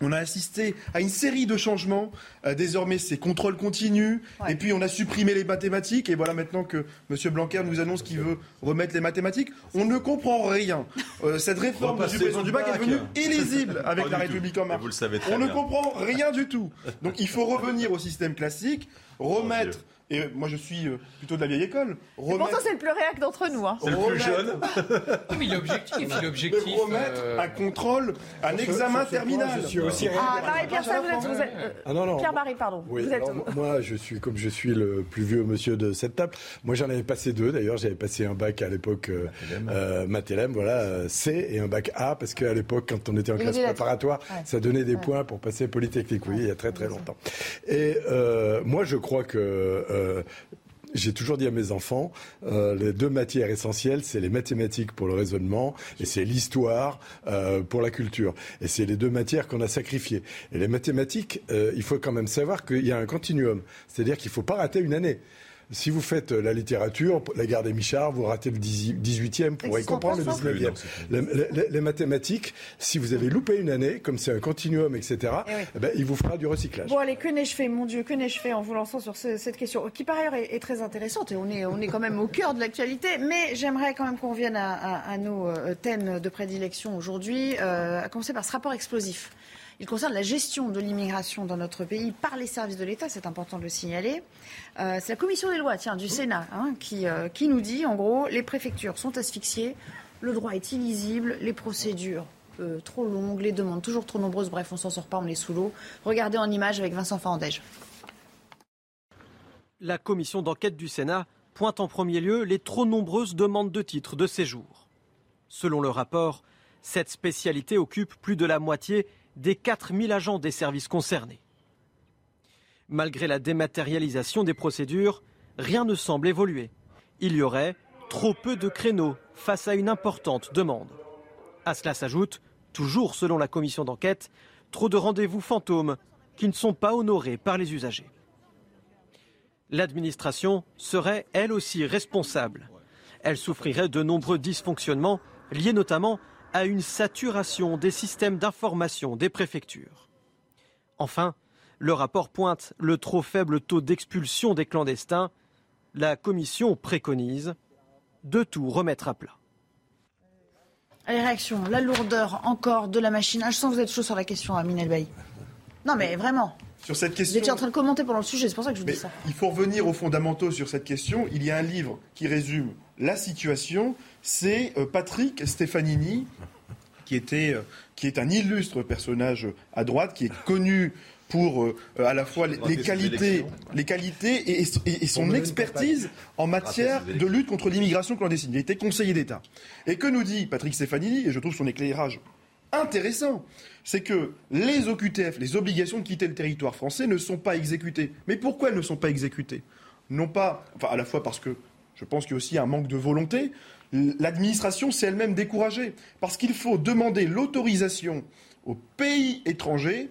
on a assisté à une série de changements. Euh, désormais, c'est contrôle continu. Et puis, on a supprimé les mathématiques. Et voilà maintenant que M. Blanquer nous annonce qu'il veut remettre les mathématiques. On ne comprend rien. Euh, cette réforme du président du bac est devenue illisible avec la République en marche. on ne comprend rien du tout. Donc, il faut revenir au système classique, remettre et moi, je suis euh, plutôt de la vieille école. Remettre... Pourtant, c'est le plus réac d'entre nous. Hein. C'est le plus jeune. mais l'objectif, l'objectif. remettre euh, un contrôle, un examen terminal. Je suis aussi ah, Marie-Pierre, ça, vous êtes. Vous êtes euh, ah, non, non, Pierre-Marie, pardon. Oui, vous êtes... moi, je suis, comme je suis le plus vieux monsieur de cette table, moi, j'en avais passé deux. D'ailleurs, j'avais passé un bac à l'époque euh, Matélem, voilà, C, et un bac A, parce qu'à l'époque, quand on était en classe préparatoire, ça donnait des points pour passer Polytechnique, oui, il y a très très longtemps. Et moi, je crois que j'ai toujours dit à mes enfants, euh, les deux matières essentielles, c'est les mathématiques pour le raisonnement et c'est l'histoire euh, pour la culture. Et c'est les deux matières qu'on a sacrifiées. Et les mathématiques, euh, il faut quand même savoir qu'il y a un continuum. C'est-à-dire qu'il ne faut pas rater une année. Si vous faites euh, la littérature, la guerre des Michards, vous ratez le 18e, vous pourrez comprendre le 19e. Les, les, mathématiques, si vous avez loupé une année, comme c'est un continuum, etc., eh eh ben, il vous fera du recyclage. Bon, allez, que n'ai-je fait, mon Dieu, que n'ai-je fait en vous lançant sur cette question, qui par ailleurs est, très intéressante, et on est, on est quand même au cœur de l'actualité, mais j'aimerais quand même qu'on revienne à, nos euh, thèmes de prédilection aujourd'hui, euh, à commencer par ce rapport explosif. Il concerne la gestion de l'immigration dans notre pays par les services de l'État, c'est important de le signaler. Euh, c'est la commission des lois tiens, du Sénat hein, qui, euh, qui nous dit, en gros, les préfectures sont asphyxiées, le droit est illisible, les procédures euh, trop longues, les demandes toujours trop nombreuses, bref, on s'en sort pas, on est sous l'eau. Regardez en image avec Vincent Fandège. La commission d'enquête du Sénat pointe en premier lieu les trop nombreuses demandes de titres de séjour. Selon le rapport, cette spécialité occupe plus de la moitié des 4000 agents des services concernés. Malgré la dématérialisation des procédures, rien ne semble évoluer. Il y aurait trop peu de créneaux face à une importante demande. À cela s'ajoute, toujours selon la commission d'enquête, trop de rendez-vous fantômes qui ne sont pas honorés par les usagers. L'administration serait elle aussi responsable. Elle souffrirait de nombreux dysfonctionnements liés notamment à une saturation des systèmes d'information des préfectures. Enfin, le rapport pointe le trop faible taux d'expulsion des clandestins. La commission préconise de tout remettre à plat. Les réactions, la lourdeur encore de la machine. Ah, je sens que vous êtes chaud sur la question, Amine Elbaï. Non, mais vraiment. Sur cette question. Vous étiez en train de commenter pendant le sujet, c'est pour ça que je vous dis ça. Il faut revenir aux fondamentaux sur cette question. Il y a un livre qui résume la situation. C'est euh, Patrick Stefanini, qui, était, euh, qui est un illustre personnage à droite, qui est connu pour euh, à la fois les, qualités, les qualités et, son expertise en matière de lutte contre l'immigration clandestine. Il était conseiller d'État. Et que nous dit Patrick Stefanini, et je trouve son éclairage intéressant, c'est que les OQTF, les obligations de quitter le territoire français, ne sont pas exécutées. Mais pourquoi elles ne sont pas exécutées? Non pas, enfin à la fois parce que je pense qu'il y a aussi un manque de volonté, l'administration s'est elle-même découragée, parce qu'il faut demander l'autorisation aux pays étrangers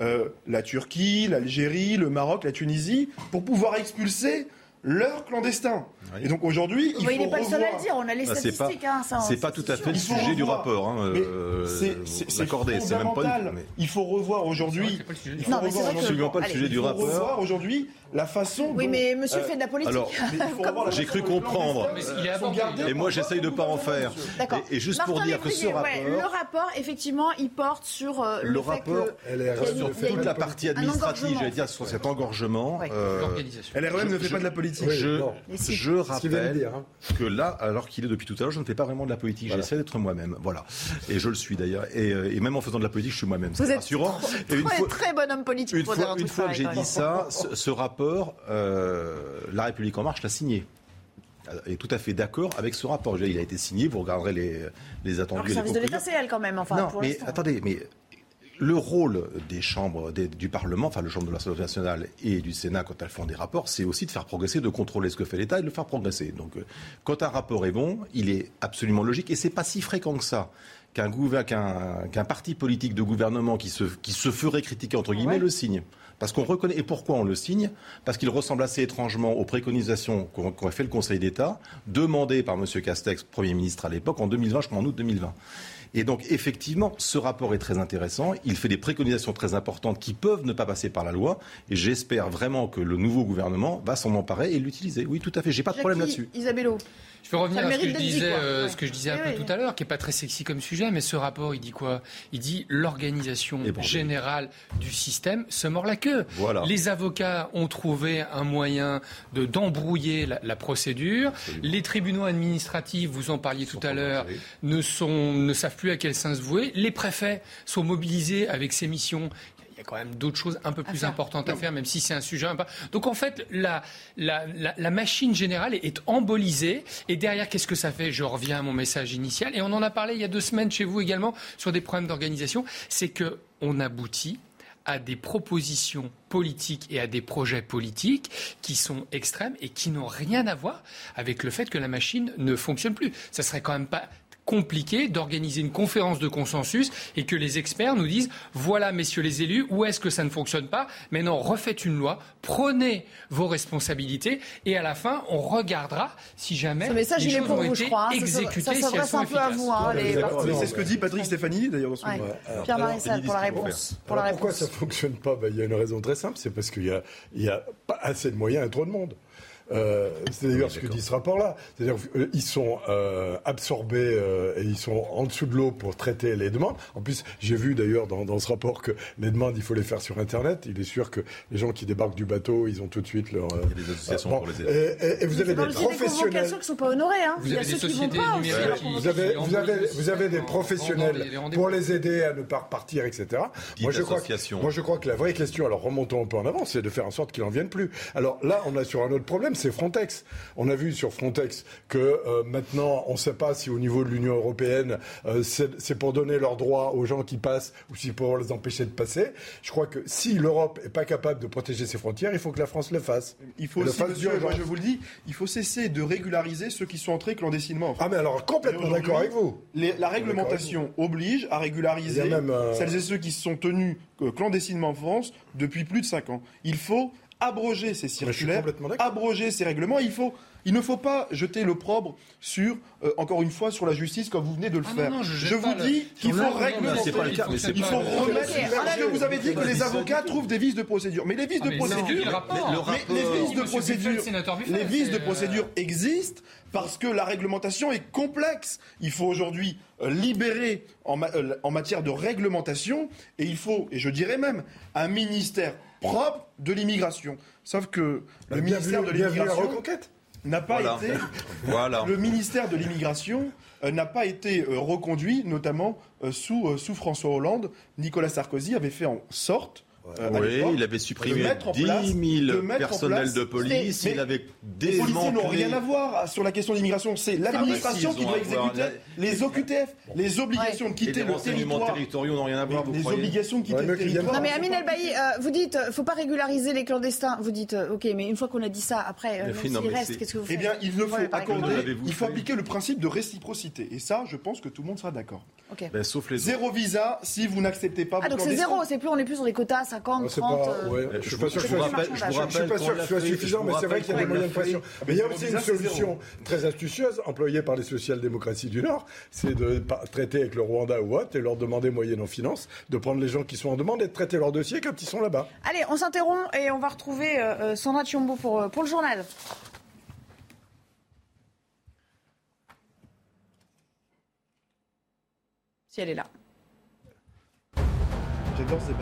euh, la Turquie, l'Algérie, le Maroc, la Tunisie, pour pouvoir expulser leurs clandestins. Et donc aujourd'hui, il, il n'est pas le seul à le dire. On a les bah, statistiques. Hein, c'est pas, tout à fait le sujet du rapport. Hein, euh, c'est accordé. C'est même pas. Il faut revoir aujourd'hui. Il faut revoir pas le sujet du rapport. aujourd'hui la façon. Oui, mais monsieur euh, fait de la politique. Alors, j'ai cru comprendre. Et moi, j'essaye de ne pas en faire. D'accord. Et, juste pour dire que ce rapport. le rapport, effectivement, il porte sur euh, le, rapport, sur toute la partie administrative, j'allais dire, sur cet engorgement. Euh, LREM ne fait pas de la politique. Je rappelle hein. que là, alors qu'il est depuis tout à l'heure, je ne fais pas vraiment de la politique. J'essaie d'être moi-même. Voilà. Et je le suis d'ailleurs. Et même en faisant de la politique, je suis moi-même. C'est rassurant. Vous êtes très bon homme politique. Une fois que j'ai dit ça, ce rapport euh, La République en marche l'a signé est tout à fait d'accord avec ce rapport. Il a été signé, vous regarderez les, les attendus. le service de l'État, c'est elle quand même. Enfin, non, mais attendez, mais le rôle des chambres du Parlement, enfin le chambre de l'Assemblée nationale et du Sénat quand elles font des rapports, c'est aussi de faire progresser, de contrôler ce que fait l'État et de le faire progresser. Donc euh, quand un rapport est bon, il est absolument logique et c'est pas si fréquent que ça qu'un parti politique de gouvernement qui se, qui se ferait critiquer entre guillemets le signe. Parce qu'on reconnaît. Et pourquoi on le signe? Parce qu'il ressemble assez étrangement aux préconisations qu'aurait fait le Conseil d'État, demandées par M. Castex, Premier ministre à l'époque, en 2020, je crois en août 2020. Et donc, effectivement, ce rapport est très intéressant. Il fait des préconisations très importantes qui peuvent ne pas passer par la loi. Et j'espère vraiment que le nouveau gouvernement va s'en emparer et l'utiliser. Oui, tout à fait. J'ai pas de problème là-dessus. Isabello. Je peux revenir à ce que je disais, euh, ce que je disais un peu tout à l'heure, qui est pas très sexy comme sujet, mais ce rapport, il dit quoi? Il dit l'organisation générale du système se mord la queue. Les avocats ont trouvé un moyen de d'embrouiller la, procédure. Les tribunaux administratifs, vous en parliez tout à l'heure, ne sont ne savent plus à quel sens se vouer. Les préfets sont mobilisés avec ces missions y a quand même d'autres choses un peu plus importantes à faire, même si c'est un sujet un peu... Donc en fait, la, la, la, machine générale est embolisée. Et derrière, qu'est-ce que ça fait? Je reviens à mon message initial. Et on en a parlé il y a deux semaines chez vous également sur des problèmes d'organisation. C'est qu'on aboutit à des propositions politiques et à des projets politiques qui sont extrêmes et qui n'ont rien à voir avec le fait que la machine ne fonctionne plus. Ça serait quand même pas compliqué d'organiser une conférence de consensus et que les experts nous disent voilà, messieurs les élus, où est-ce que ça ne fonctionne pas? Maintenant, refaites une loi, prenez vos responsabilités et à la fin, on regardera si jamais les choses ont été hein. exécutées, ça, si elles sont efficaces. Hein, c'est ce que dit Patrick Stéphanie, d'ailleurs. Pierre Marissal, pour la réponse. Pourquoi ça ne fonctionne pas? Ben, Il y a une raison très simple, c'est parce qu'il n'y a, a pas assez de moyens et trop de monde. Euh, c'est d'ailleurs ce que dit ce rapport-là. C'est-à-dire qu'ils euh, sont euh, absorbés euh, et ils sont en dessous de l'eau pour traiter les demandes. En plus, j'ai vu d'ailleurs dans, dans, ce rapport que les demandes, il faut les faire sur Internet. Il est sûr que les gens qui débarquent du bateau, ils ont tout de suite leur. il y a des associations pour les aider. Et, et, vous avez des professionnels. Des qui sont pas honorés. Hein. Vous il y a ceux des sociétés qui vont pas. Vous avez, vous avez, vous avez des professionnels pour les aider à ne pas repartir, etc. Moi je, crois que, moi, je crois que la vraie question, alors remontons un peu en avant, c'est de faire en sorte qu'ils n'en viennent plus. Alors là, on a sur un autre problème c'est Frontex. On a vu sur Frontex que euh, maintenant, on ne sait pas si au niveau de l'Union européenne, euh, c'est pour donner leurs droits aux gens qui passent ou si pour les empêcher de passer. Je crois que si l'Europe n'est pas capable de protéger ses frontières, il faut que la France le fasse. Il faut aussi, monsieur, je vous le dis, il faut cesser de régulariser ceux qui sont entrés clandestinement. Ah mais alors complètement d'accord avec vous. la réglementation oblige à régulariser euh, celles et ceux qui se sont tenus clandestinement en France depuis plus de 5 ans. Il faut abroger ces circulaires, abroger ces règlements. Il faut il ne faut pas jeter l'opprobre sur, euh, encore une fois, sur la justice comme vous venez de le ah faire. je, vous dis qu'il faut réglementer. Il faut remettre. Parce que vous avez dit que les avocats trouvent des vices de procédure. Mais les vices de procédure. Les vices de procédure. Les vices de procédure existent parce que la réglementation est complexe. Il faut aujourd'hui euh, libérer euh, en matière de réglementation et il faut, et je dirais même, un ministère propre de l'immigration. Sauf que le bah, ministère de l'immigration n'a pas été. voilà. Le ministère de l'immigration euh, n'a pas été euh, reconduit, notamment euh, sous, sous François Hollande. Nicolas Sarkozy avait fait en sorte euh, oui, il avait supprimé 10 000 personnels de police. il avait Les policiers n'ont rien à voir sur la question de l'immigration. C'est l'administration qui doit exécuter les OQTF, les obligations de quitter le territoire. territoriaux n'ont rien à voir. Les obligations de quitter le territoire. Non mais Amine El Bailly, euh, vous dites, faut pas régulariser les clandestins. Vous dites, euh, ok, mais une fois qu'on a dit ça, après, s'il reste, qu'est-ce que vous faites Eh bien, il ne faut accorder, il faut appliquer le principe de réciprocité. Et ça, je pense que tout le monde sera d'accord. Ben, sauf les zéro visa si vous n'acceptez pas. Ah donc c'est zéro, c'est plus on est plus sur les quotas 50, 30. Je suis pas sûr que ce soit suffisant, mais c'est vrai qu'il y a des moyens de pression. Mais il y a aussi une solution très astucieuse employée par les social-démocraties du Nord, c'est de traiter avec le Rwanda ou autre et leur demander moyenne en finance de prendre les gens qui sont en demande et de traiter leur dossier quand ils sont là-bas. Allez, on s'interrompt et on va retrouver euh, euh, Sandra Chiombo pour, euh, pour le journal. Si elle est là. J'adore ces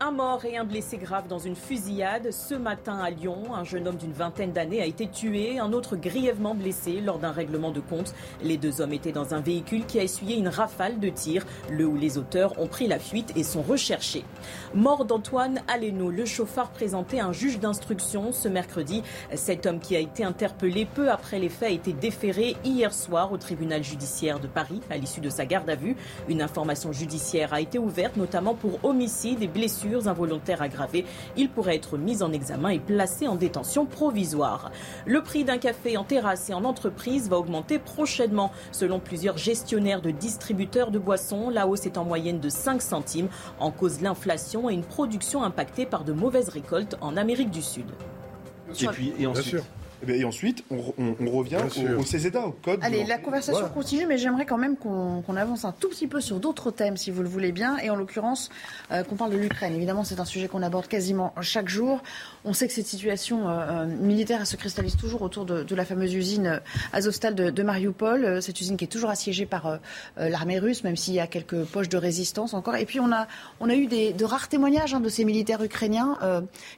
un mort et un blessé grave dans une fusillade. Ce matin à Lyon, un jeune homme d'une vingtaine d'années a été tué, un autre grièvement blessé lors d'un règlement de compte. Les deux hommes étaient dans un véhicule qui a essuyé une rafale de tirs. Le ou les auteurs ont pris la fuite et sont recherchés. Mort d'Antoine Aleno, le chauffard présenté un juge d'instruction ce mercredi. Cet homme qui a été interpellé peu après les faits a été déféré hier soir au tribunal judiciaire de Paris à l'issue de sa garde à vue. Une information judiciaire a été ouverte notamment pour homicide et blessures involontaires aggravées. Il pourrait être mis en examen et placé en détention provisoire. Le prix d'un café en terrasse et en entreprise va augmenter prochainement. Selon plusieurs gestionnaires de distributeurs de boissons, la hausse est en moyenne de 5 centimes, en cause l'inflation et une production impactée par de mauvaises récoltes en Amérique du Sud. Et puis, et ensuite, et, ensuite, on, revient au, CESEDA, au code. Allez, la conversation continue, mais j'aimerais quand même qu'on avance un tout petit peu sur d'autres thèmes, si vous le voulez bien, et en l'occurrence, euh, qu'on parle de l'Ukraine. Évidemment, c'est un sujet qu'on aborde quasiment chaque jour. On sait que cette situation euh, euh, militaire se cristallise toujours autour de, la fameuse usine Azovstal de, de, Mariupol, cette usine qui est toujours assiégée par l'armée russe, même s'il y a quelques poches de résistance encore. Et puis, on a, on a eu des, de rares témoignages hein, de ces militaires ukrainiens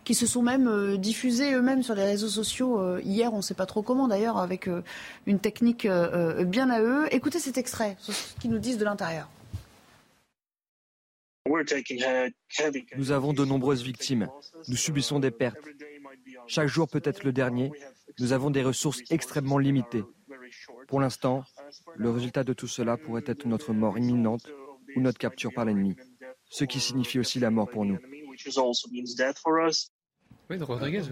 qui se sont même diffusés eux-mêmes sur les réseaux sociaux hier, on ne sait pas trop comment d'ailleurs, avec euh, une technique euh, euh, bien à eux. Écoutez cet extrait, ce qu'ils nous disent de l'intérieur. Nous avons de nombreuses victimes. Nous subissons des pertes. Chaque jour peut être le dernier. Nous avons des ressources extrêmement limitées. Pour l'instant, le résultat de tout cela pourrait être notre mort imminente ou notre capture par l'ennemi, ce qui signifie aussi la mort pour nous. Oui, Rodriguez,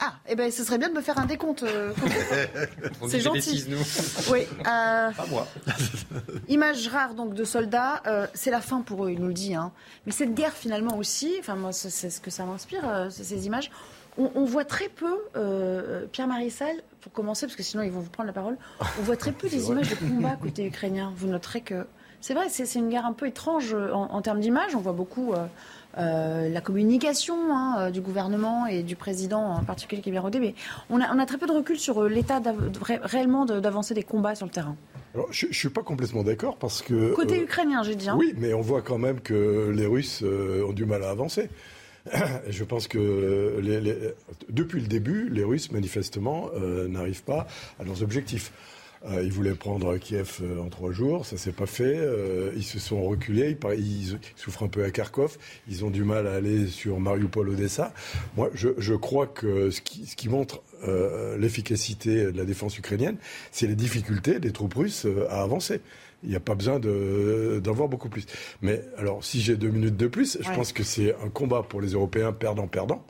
ah, eh ben, ce serait bien de me faire un décompte. Euh, c'est gentil. nous. Oui. Euh, Pas moi. image rare donc de soldats. Euh, c'est la fin pour eux, il nous le dit. Hein. Mais cette guerre finalement aussi. Enfin moi, c'est ce que ça m'inspire ces images. On, voit très peu, Pierre Marissal, pour commencer, parce que sinon ils vont vous prendre la parole, on voit très peu des images de combat côté ukrainien. Vous noterez que c'est vrai, c'est une guerre un peu étrange en, en termes d'image. On voit beaucoup euh, la communication hein, euh, du gouvernement et du président en particulier qui est bien rodé, mais on a, on a très peu de recul sur euh, l'état réellement d'avancer des combats sur le terrain. je ne suis pas complètement d'accord parce que... Côté ukrainien, j'ai dit. Hein. Oui, mais on voit quand même que les Russes ont du mal à avancer. Je pense que les, depuis le début, les Russes, manifestement, n'arrivent pas à leurs objectifs. Euh, ils voulaient prendre Kiev euh, en trois jours, ça s'est pas fait. Euh, ils se sont reculés, ils, souffrent un peu à Kharkov, ils ont du mal à aller sur Mariupol, Odessa. Moi, je, crois que ce qui, ce qui montre l'efficacité de la défense ukrainienne, c'est les difficultés des troupes russes à avancer. Il n'y a pas besoin d'en voir beaucoup plus. Mais alors, si j'ai deux minutes de plus, je pense que c'est un combat pour les Européens perdant-perdant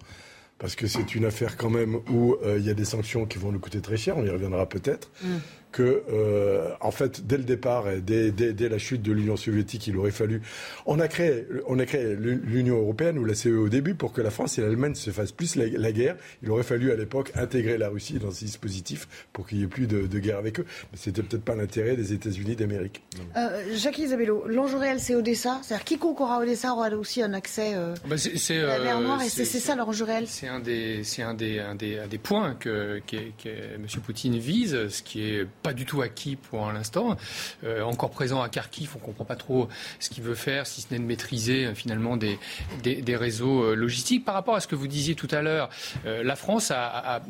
parce que c'est une affaire quand même où il y a des sanctions qui vont nous coûter très cher, on y reviendra peut-être. Mm que, euh, en fait, dès le départ, et dès, dès, la chute de l'Union soviétique, il aurait fallu. On a créé, on a créé l'Union européenne ou la CE au début pour que la France et l'Allemagne se fassent plus la, guerre. Il aurait fallu à l'époque intégrer la Russie dans ces dispositifs pour qu'il n'y ait plus de, guerre avec eux. Mais c'était peut-être pas l'intérêt des États-Unis d'Amérique. Euh, Jacques Isabello, l'enjeu réel, c'est Odessa. C'est-à-dire quiconque aura Odessa aura aussi un accès euh, bah à la mer Noire, et c'est ça l'enjeu réel. C'est un des, c'est un des, un des, un des points que, que, que M. Poutine vise, ce qui est pas du tout acquis pour l'instant. Euh, encore présent à Kharkiv, on ne comprend pas trop ce qu'il veut faire, si ce n'est de maîtriser euh, finalement des, des, réseaux euh, logistiques. Par rapport à ce que vous disiez tout à l'heure, la France a,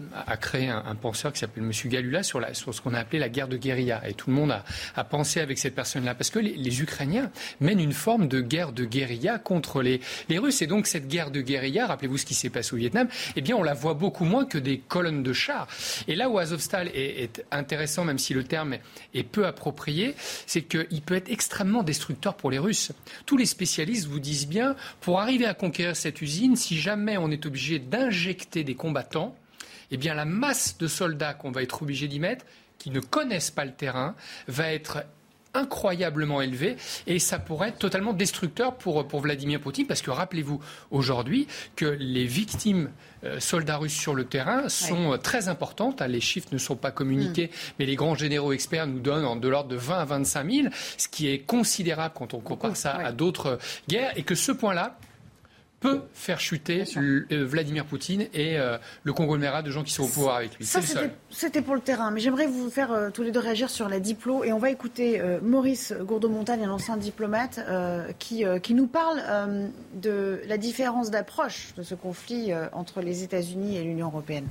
créé un, penseur qui s'appelle M. Galula sur, la, sur ce qu'on a appelé la guerre de guérilla. Et tout le monde a, pensé avec cette personne-là. Parce que les, Ukrainiens mènent une forme de guerre de guérilla contre les, les Russes. Et donc cette guerre de guérilla, rappelez-vous ce qui s'est passé au Vietnam, eh bien on la voit beaucoup moins que des colonnes de chars. Et là où Azovstal est, est intéressant, même si le terme est peu approprié, c'est qu'il peut être extrêmement destructeur pour les Russes. Tous les spécialistes vous disent bien, pour arriver à conquérir cette usine, si jamais on est obligé d'injecter des combattants, eh la masse de soldats qu'on va être obligé d'y mettre, qui ne connaissent pas le terrain, va être incroyablement élevé et ça pourrait être totalement destructeur pour, pour Vladimir Poutine parce que rappelez-vous aujourd'hui que les victimes euh, soldats russes sur le terrain sont euh, très importantes. Hein, les chiffres ne sont pas communiqués, mm. mais les grands généraux experts nous donnent de l'ordre de 20 à 25 000, ce qui est considérable quand on compare ça à d'autres guerres et que ce point-là, peut faire chuter euh, Vladimir Poutine et euh, le conglomérat de gens qui sont au pouvoir avec lui. C'était pour le terrain, mais j'aimerais vous faire euh, tous les deux réagir sur la diplo et on va écouter Maurice Gourdeau-Montagne, un ancien diplomate, qui, qui nous parle de la différence d'approche de ce conflit entre les États-Unis et l'Union européenne.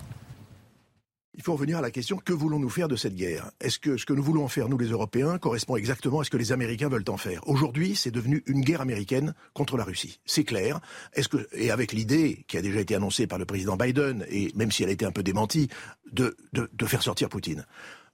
Il faut revenir à la question que voulons-nous faire de cette guerre? Est-ce que ce que nous voulons en faire, nous les Européens, correspond exactement à ce que les Américains veulent en faire? Aujourd'hui, c'est devenu une guerre américaine contre la Russie. C'est clair. Et avec l'idée qui a déjà été annoncée par le président Biden et même si elle a été un peu démentie, de faire sortir Poutine,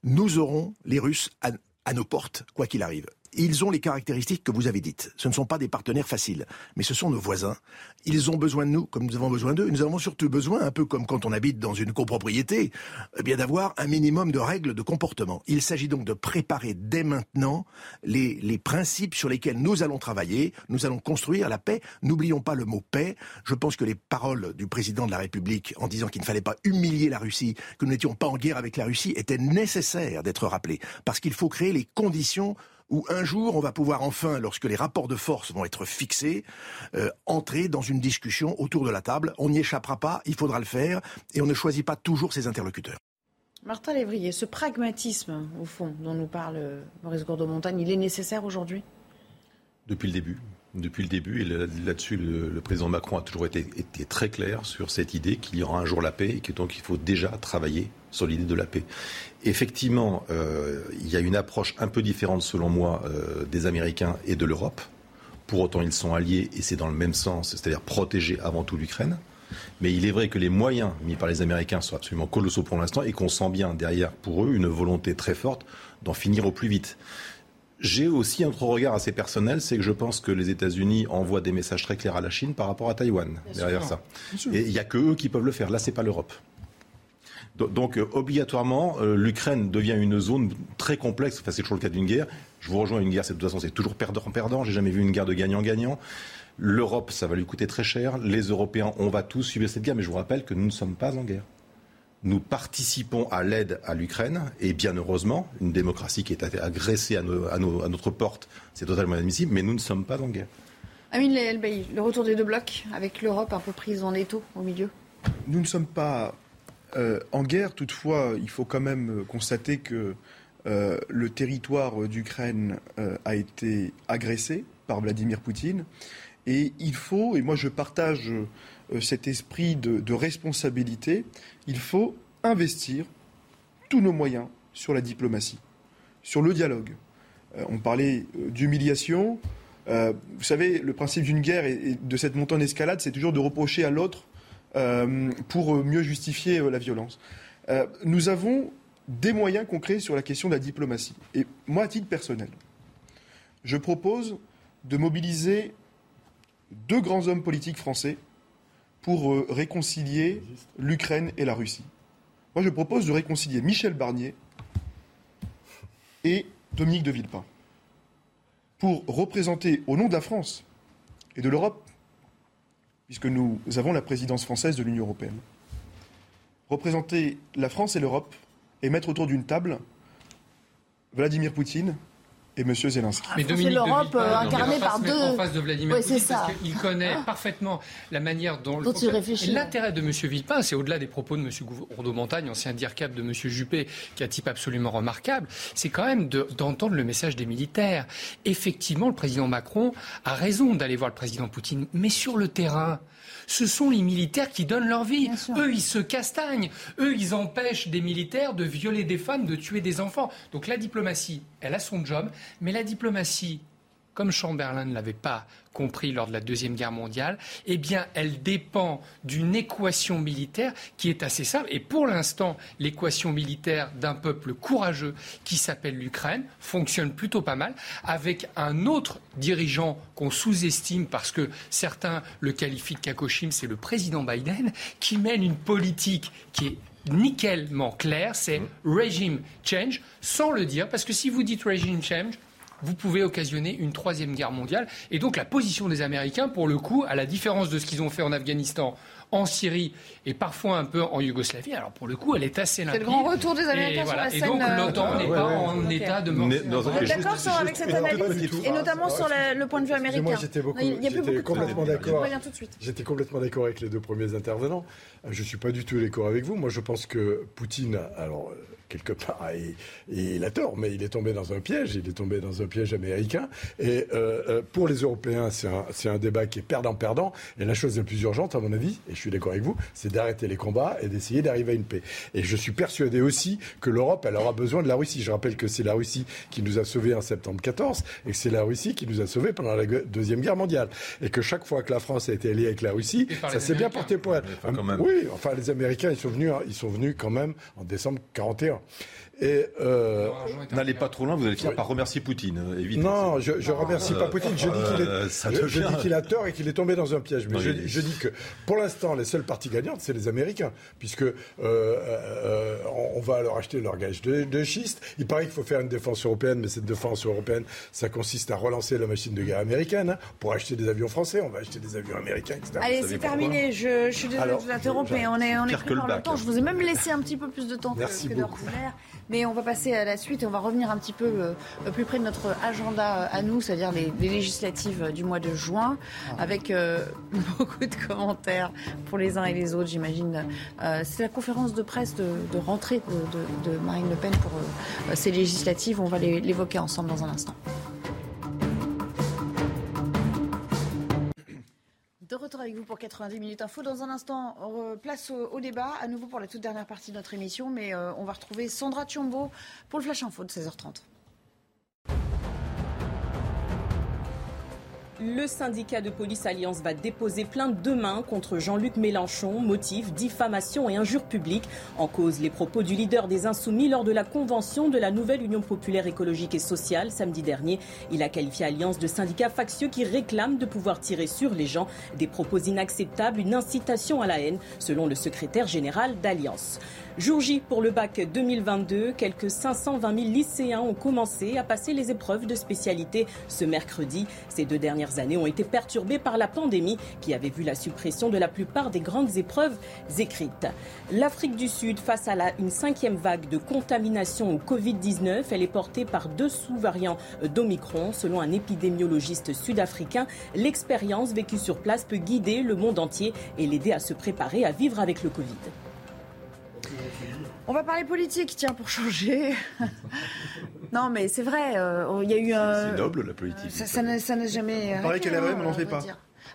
nous aurons les Russes à nos portes, quoi qu'il arrive. Ils ont les caractéristiques que vous avez dites. Ce ne sont pas des partenaires faciles, mais ce sont nos voisins. Ils ont besoin de nous comme nous avons besoin d'eux. Nous avons surtout besoin, un peu comme quand on habite dans une copropriété, eh bien d'avoir un minimum de règles de comportement. Il s'agit donc de préparer dès maintenant les, les principes sur lesquels nous allons travailler. Nous allons construire la paix. N'oublions pas le mot paix. Je pense que les paroles du président de la République en disant qu'il ne fallait pas humilier la Russie, que nous n'étions pas en guerre avec la Russie, étaient nécessaires d'être rappelées. Parce qu'il faut créer les conditions où un jour on va pouvoir enfin, lorsque les rapports de force vont être fixés, euh, entrer dans une discussion autour de la table. On n'y échappera pas, il faudra le faire, et on ne choisit pas toujours ses interlocuteurs. Martin Lévrier, ce pragmatisme, au fond, dont nous parle euh, Maurice Gourdeau-Montagne, il est nécessaire aujourd'hui? Depuis le début depuis le début. Et là-dessus, le, président Macron a toujours été, très clair sur cette idée qu'il y aura un jour la paix et que donc il faut déjà travailler sur l'idée de la paix. Effectivement, euh, il y a une approche un peu différente, selon moi, euh, des Américains et de l'Europe. Pour autant, ils sont alliés et c'est dans le même sens, c'est-à-dire protéger avant tout l'Ukraine. Mais il est vrai que les moyens mis par les Américains sont absolument colossaux pour l'instant et qu'on sent bien derrière pour eux une volonté très forte d'en finir au plus vite. J'ai aussi un autre regard assez personnel, c'est que je pense que les États-Unis envoient des messages très clairs à la Chine par rapport à Taïwan derrière ça. Et il n'y a que eux qui peuvent le faire. Là, c'est pas l'Europe. Donc, euh, obligatoirement, euh, l'Ukraine devient une zone très complexe. Enfin, c'est toujours le cas d'une guerre. Je vous rejoins, une guerre, de toute façon, c'est toujours perdant-perdant. J'ai jamais vu une guerre de gagnant-gagnant. L'Europe, ça va lui coûter très cher. Les Européens, on va tous suivre cette guerre. Mais je vous rappelle que nous ne sommes pas en guerre nous participons à l'aide à l'Ukraine, et bien heureusement, une démocratie qui est agressée à, notre porte, c'est totalement inadmissible, mais nous ne sommes pas en guerre. Amine le retour des deux blocs, avec l'Europe un peu prise en étau au milieu Nous ne sommes pas euh, en guerre, toutefois, il faut quand même constater que euh, le territoire d'Ukraine euh, a été agressé par Vladimir Poutine, et il faut, et moi je partage cet esprit de responsabilité, il faut investir tous nos moyens sur la diplomatie. sur le dialogue. on parlait d'humiliation. vous savez, le principe d'une guerre et, de cette montée en escalade, c'est toujours de reprocher à l'autre pour mieux justifier la violence. nous avons des moyens concrets sur la question de la diplomatie. Et moi, à titre personnel, je propose de mobiliser deux grands hommes politiques français pour euh, réconcilier l'Ukraine et la Russie. Moi, je propose de réconcilier Michel Barnier et Dominique de Villepin pour représenter au nom de la France et de l'Europe, puisque nous avons la présidence française de l'Union européenne, représenter la France et l'Europe et mettre autour d'une table Vladimir Poutine, et M. Zelensky. Mais Dominique l'Europe euh, incarnée par deux. En face de Vladimir Poutine, parce qu'il connaît ah. parfaitement la manière dont. L'intérêt de M. Villepin, c'est au-delà des propos de M. Gourdeau-Montagne, ancien DIRCAP de M. Juppé, qui est un type absolument remarquable, c'est quand même d'entendre le message des militaires. Effectivement, le président Macron a raison d'aller voir le président Poutine, mais sur le terrain ce sont les militaires qui donnent leur vie. Eux, ils se castagnent. Eux, ils empêchent des militaires de violer des femmes, de tuer des enfants. Donc la diplomatie, elle a son job, mais la diplomatie, comme Chamberlain ne l'avait pas compris lors de la Deuxième Guerre mondiale, eh bien, elle dépend d'une équation militaire qui est assez simple. Et pour l'instant, l'équation militaire d'un peuple courageux qui s'appelle l'Ukraine fonctionne plutôt pas mal, avec un autre dirigeant qu'on sous-estime parce que certains le qualifient de Kakoshim, c'est le président Biden, qui mène une politique qui est nickelement claire, c'est regime change, sans le dire, parce que si vous dites regime change, vous pouvez occasionner une troisième guerre mondiale. Et donc la position des Américains, pour le coup, à la différence de ce qu'ils ont fait en Afghanistan, en Syrie et parfois un peu en Yougoslavie. Alors pour le coup, elle est assez limpide. C'est le grand retour des Américains sur la scène. Et donc euh, l'OTAN n'est pas en état de mort. D'accord avec cette analyse et notamment sur le point de vue américain. Moi, j'étais complètement d'accord. J'étais complètement d'accord avec les deux premiers intervenants. Je suis pas du tout d'accord avec vous. Moi, je pense que Poutine, alors quelque part, et, il a tort, mais il est tombé dans un piège, il est tombé dans un piège américain. Et euh, euh, pour les Européens, c'est un, un, débat qui est perdant-perdant. Et la chose la plus urgente, à mon avis, et je suis d'accord avec vous, c'est d'arrêter les combats et d'essayer d'arriver à une paix. Et je suis persuadé aussi que l'Europe, elle aura besoin de la Russie. Je rappelle que c'est la Russie qui nous a sauvés en septembre 14 et que c'est la Russie qui nous a sauvés pendant la Deuxième Guerre mondiale. Et que chaque fois que la France a été alliée avec la Russie, ça s'est bien porté pour elle. Oui, enfin, les Américains, ils sont venus, ils sont venus quand même en décembre 41. Valero. Et euh, n'allez pas trop loin, vous allez finir par remercier Poutine. Euh, non, je, ne remercie pas Poutine. Je dis qu'il a tort et qu'il est tombé dans un piège. Mais je, dis que pour l'instant, les seules parties gagnantes, c'est les Américains, puisque euh, on, va leur acheter leur gage de, schiste. Il paraît qu'il faut faire une défense européenne, mais cette défense européenne, ça consiste à relancer la machine de guerre américaine hein. pour acheter des avions français. On va acheter des avions américains, etc. Allez, c'est terminé. Je, suis désolé de vous interrompre, mais on est, on est pris par le temps. Je vous ai même laissé un petit peu plus de temps Merci que, que beaucoup. Mais on va passer à la suite et on va revenir un petit peu euh, plus près de notre agenda à nous, c'est-à-dire les, législatives du mois de juin, ah. avec euh, beaucoup de commentaires pour les uns et les autres, j'imagine. Euh, c'est la conférence de presse de, rentrée de, Marine Le Pen pour ces législatives. On va l'évoquer ensemble dans un instant. Retour avec vous pour 90 minutes info. Dans un instant, place au, débat, à nouveau pour la toute dernière partie de notre émission, mais euh, on va retrouver Sandra Thiombo pour le Flash Info de 16h30. Le syndicat de police Alliance va déposer plainte demain contre Jean-Luc Mélenchon, motif diffamation et injure publique. En cause, les propos du leader des Insoumis lors de la convention de la nouvelle Union populaire écologique et sociale samedi dernier. Il a qualifié Alliance de syndicat factieux qui réclame de pouvoir tirer sur les gens des propos inacceptables, une incitation à la haine, selon le secrétaire général d'Alliance. Jour J pour le bac 2022, quelques 520 000 lycéens ont commencé à passer les épreuves de spécialité ce mercredi. Ces deux dernières années ont été perturbées par la pandémie qui avait vu la suppression de la plupart des grandes épreuves écrites. L'Afrique du Sud, face à la, une cinquième vague de contamination au Covid-19, elle est portée par deux sous-variants d'Omicron. Selon un épidémiologiste sud-africain, l'expérience vécue sur place peut guider le monde entier et l'aider à se préparer à vivre avec le Covid. On va parler politique, tiens, pour changer. Non, mais c'est vrai, il y a eu un. C'est noble la politique. Ça n'a jamais. Paraît qu'elle est mais on n'en fait pas.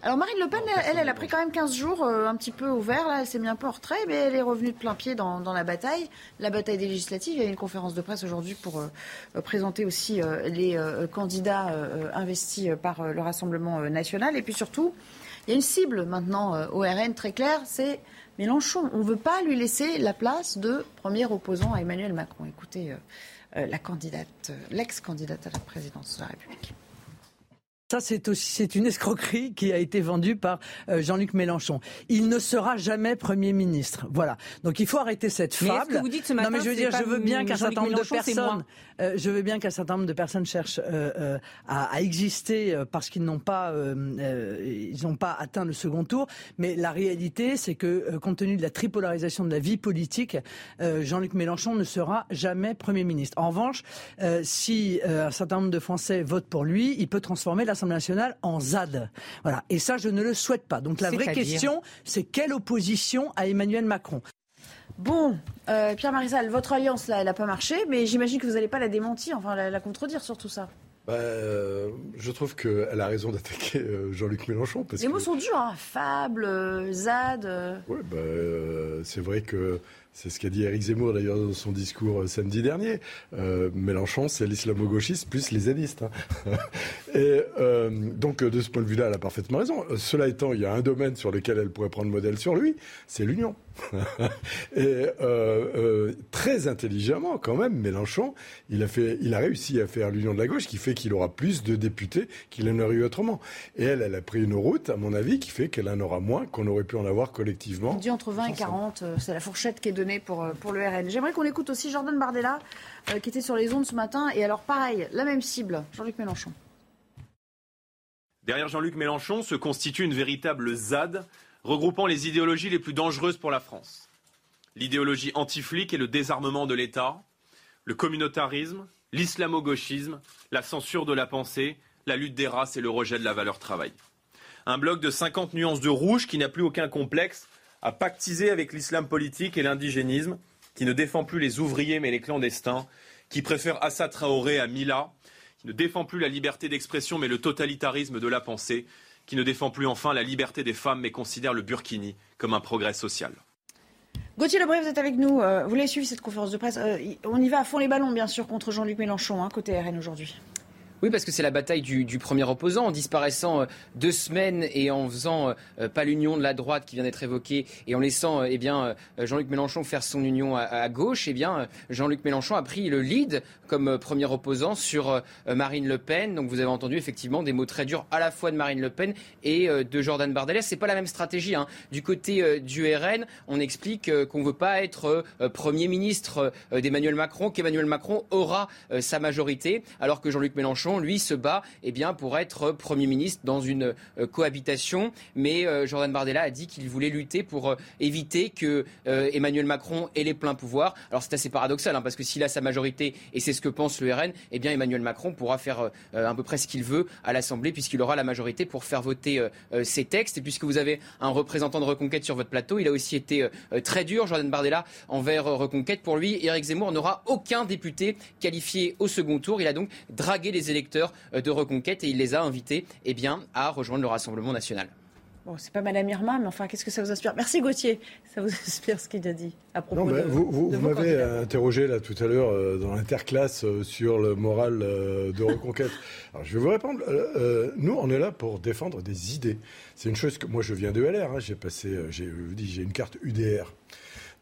Alors Marine Le Pen, elle, elle a pris quand même 15 jours euh, un petit peu au vert, là, elle s'est mis un peu en retrait, mais elle est revenue de plein pied dans, la bataille, la bataille des législatives. Il y a une conférence de presse aujourd'hui pour euh, euh, présenter aussi les candidats investis par le Rassemblement national. Et puis surtout, il y a une cible maintenant au RN très claire, c'est Mélenchon. On ne veut pas lui laisser la place de premier opposant à Emmanuel Macron. Écoutez, la candidate, l'ex-candidate à la présidence de la République. Ça, c'est aussi c'est une escroquerie qui a été vendue par euh, Jean-Luc Mélenchon. Il ne sera jamais Premier ministre. Voilà. Donc il faut arrêter cette fable. Mais ce que vous dites ce matin, non, mais je veux dire, je veux bien qu'un certain nombre de personnes, euh, je veux bien qu'un certain nombre de personnes cherchent euh, à, à, exister parce qu'ils n'ont pas, ils n'ont pas atteint le second tour. Mais la réalité, c'est que compte tenu de la tripolarisation de la vie politique, Jean-Luc Mélenchon ne sera jamais Premier ministre. En revanche, si un certain nombre de Français votent pour lui, il peut transformer la nationale en ZAD. Voilà. Et ça, je ne le souhaite pas. Donc la vraie question, c'est quelle opposition à Emmanuel Macron? Bon, euh, Pierre Marisal, votre alliance, là, elle n'a pas marché, mais j'imagine que vous n'allez pas la démentir, enfin la, contredire sur tout ça. Bah, euh, je trouve qu'elle a raison d'attaquer euh, Jean-Luc Mélenchon. Parce Les mots sont durs, hein, fable, ZAD. Oui, bah, c'est vrai que c'est ce qu'a dit Eric Zemmour d'ailleurs dans son discours euh, samedi dernier. Euh, Mélenchon, c'est l'islamo-gauchiste plus les zadistes. Hein. Et euh, donc de ce point de vue-là, elle a parfaitement raison. Cela étant, il y a un domaine sur lequel elle pourrait prendre modèle sur lui, c'est l'union. et très intelligemment, quand même, Mélenchon, il a, fait, il a réussi à faire l'union de la gauche, qui fait qu'il aura plus de députés qu'il en aurait eu autrement. Et elle, elle a pris une route, à mon avis, qui fait qu'elle en aura moins qu'on aurait pu en avoir collectivement. On dit entre 20 et 40, c'est la fourchette qui est donnée pour, euh, pour le RN. J'aimerais qu'on écoute aussi Jordan Bardella, euh, qui était sur les ondes ce matin. Et alors, pareil, la même cible, Jean-Luc Mélenchon. Derrière Jean-Luc Mélenchon se constitue une véritable ZAD, regroupant les idéologies les plus dangereuses pour la France. L'idéologie anti-flic et le désarmement de l'État, le communautarisme, l'islamo-gauchisme, la censure de la pensée, la lutte des races et le rejet de la valeur travail. Un bloc de 50 nuances de rouge qui n'a plus aucun complexe a pactisé avec l'islam politique et l'indigénisme, qui ne défend plus les ouvriers mais les clandestins, qui préfère Assa Traoré à Mila, qui ne défend plus la liberté d'expression mais le totalitarisme de la pensée, qui ne défend plus enfin la liberté des femmes mais considère le burkini comme un progrès social. Gauthier Lebray, vous êtes avec nous. Euh, vous l'avez suivi cette conférence de presse. Euh, on y va à fond les ballons, bien sûr, contre Jean-Luc Mélenchon, hein, côté RN aujourd'hui. Oui, parce que c'est la bataille du, premier opposant, en disparaissant euh, deux semaines et en faisant euh, pas l'union de la droite qui vient d'être évoquée et en laissant euh, eh bien Jean-Luc Mélenchon faire son union à, gauche, eh bien Jean-Luc Mélenchon a pris le lead comme premier opposant sur Marine Le Pen. Donc vous avez entendu effectivement des mots très durs à la fois de Marine Le Pen et de Jordan Bardella. C'est pas la même stratégie. Hein. Du côté du RN, on explique qu'on ne veut pas être premier ministre d'Emmanuel Macron, qu'Emmanuel Macron aura sa majorité, alors que Jean-Luc Mélenchon lui, se bat eh bien, pour être Premier ministre dans une euh, cohabitation. Mais euh, Jordan Bardella a dit qu'il voulait lutter pour euh, éviter que Emmanuel Macron ait les pleins pouvoirs. Alors c'est assez paradoxal, hein, parce que s'il a sa majorité, et c'est ce que pense le RN, eh bien Emmanuel Macron pourra faire à peu près ce qu'il veut à l'Assemblée, puisqu'il aura la majorité pour faire voter ses textes. Et puisque vous avez un représentant de Reconquête sur votre plateau, il a aussi été très dur, Jordan Bardella, envers Reconquête. Pour lui, Éric Zemmour n'aura aucun député qualifié au second tour. Il a donc dragué les électeurs euh, de Reconquête et il les a invités eh bien, à rejoindre le Rassemblement national. Bon, c'est pas Madame Irma, mais enfin, qu'est-ce que ça vous inspire? Merci Gauthier. Ça vous inspire ce qu'il a dit à propos de, Vous, vous, m'avez interrogé là tout à l'heure euh, dans l'interclasse euh, sur le moral de Reconquête. Alors, je vais vous répondre. nous, on est là pour défendre des idées. C'est une chose que moi, je viens de LR. Hein. j'ai passé, j'ai, j'ai une carte UDR.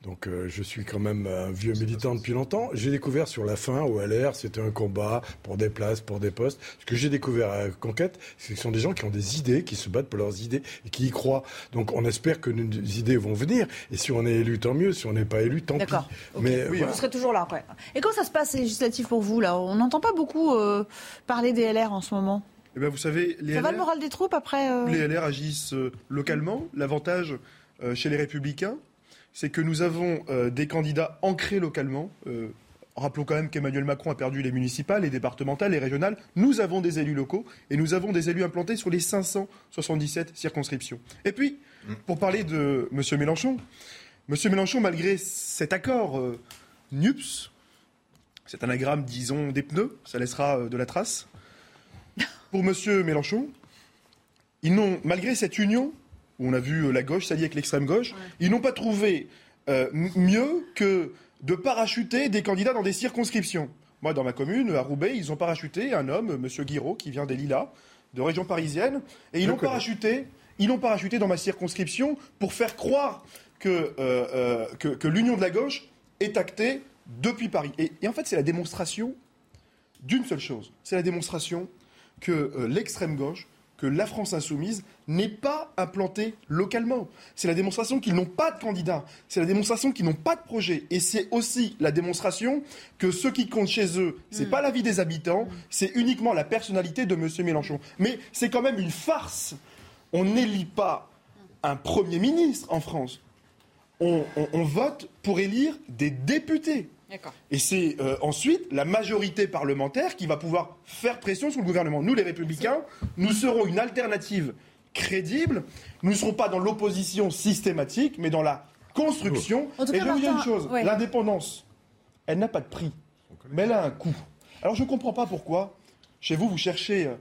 Donc euh, je suis quand même un vieux militant depuis longtemps. J'ai découvert sur la fin au LR, c'était un combat pour des places, pour des postes. Ce que j'ai découvert à Conquête, c'est que ce sont des gens qui ont des idées, qui se battent pour leurs idées et qui y croient. Donc on espère que nos idées vont venir. Et si on est élu, tant mieux. Si on n'est pas élu, tant pis. D'accord. Mais oui, vous serez toujours là. après. Et quand ça se passe législatif pour vous là On n'entend pas beaucoup euh, parler des LR en ce moment. Eh bien, vous savez, les ça LR, va le moral des troupes après euh Les LR agissent localement. L'avantage chez les Républicains, c'est que nous avons euh, des candidats ancrés localement. Euh, rappelons quand même qu'Emmanuel Macron a perdu les municipales, les départementales, les régionales. Nous avons des élus locaux et nous avons des élus implantés sur les 577 circonscriptions. Et puis, pour parler de M. Mélenchon, M. Mélenchon, malgré cet accord euh, NUPS, cet anagramme, disons, des pneus, ça laissera de la trace. Pour M. Mélenchon, ils n'ont, malgré cette union, où on a vu la gauche s'allier avec l'extrême gauche, ils n'ont pas trouvé mieux que de parachuter des candidats dans des circonscriptions. Moi, dans ma commune, à Roubaix, ils ont parachuté un homme, M. Guiraud, qui vient des Lilas, de région parisienne, et ils l'ont parachuté, ils l'ont parachuté dans ma circonscription pour faire croire que, euh, euh, que, l'union de la gauche est actée depuis Paris. Et, en fait, c'est la démonstration d'une seule chose. C'est la démonstration que euh, l'extrême gauche que la France insoumise n'est pas implantée localement. C'est la démonstration qu'ils n'ont pas de candidats. C'est la démonstration qu'ils n'ont pas de projet. Et c'est aussi la démonstration que ce qui compte chez eux, c'est n'est mm. pas la vie des habitants, c'est uniquement la personnalité de M. Mélenchon. Mais c'est quand même une farce. On n'élit pas un Premier ministre en France. on vote pour élire des députés. Et c'est euh, ensuite la majorité parlementaire qui va pouvoir faire pression sur le gouvernement. Nous, les Républicains, nous serons une alternative crédible. Nous ne serons pas dans l'opposition systématique, mais dans la construction. Et je vais vous dire une chose l'indépendance, elle n'a pas de prix, mais elle a un coût. Alors je ne comprends pas pourquoi, chez vous, vous cherchez euh,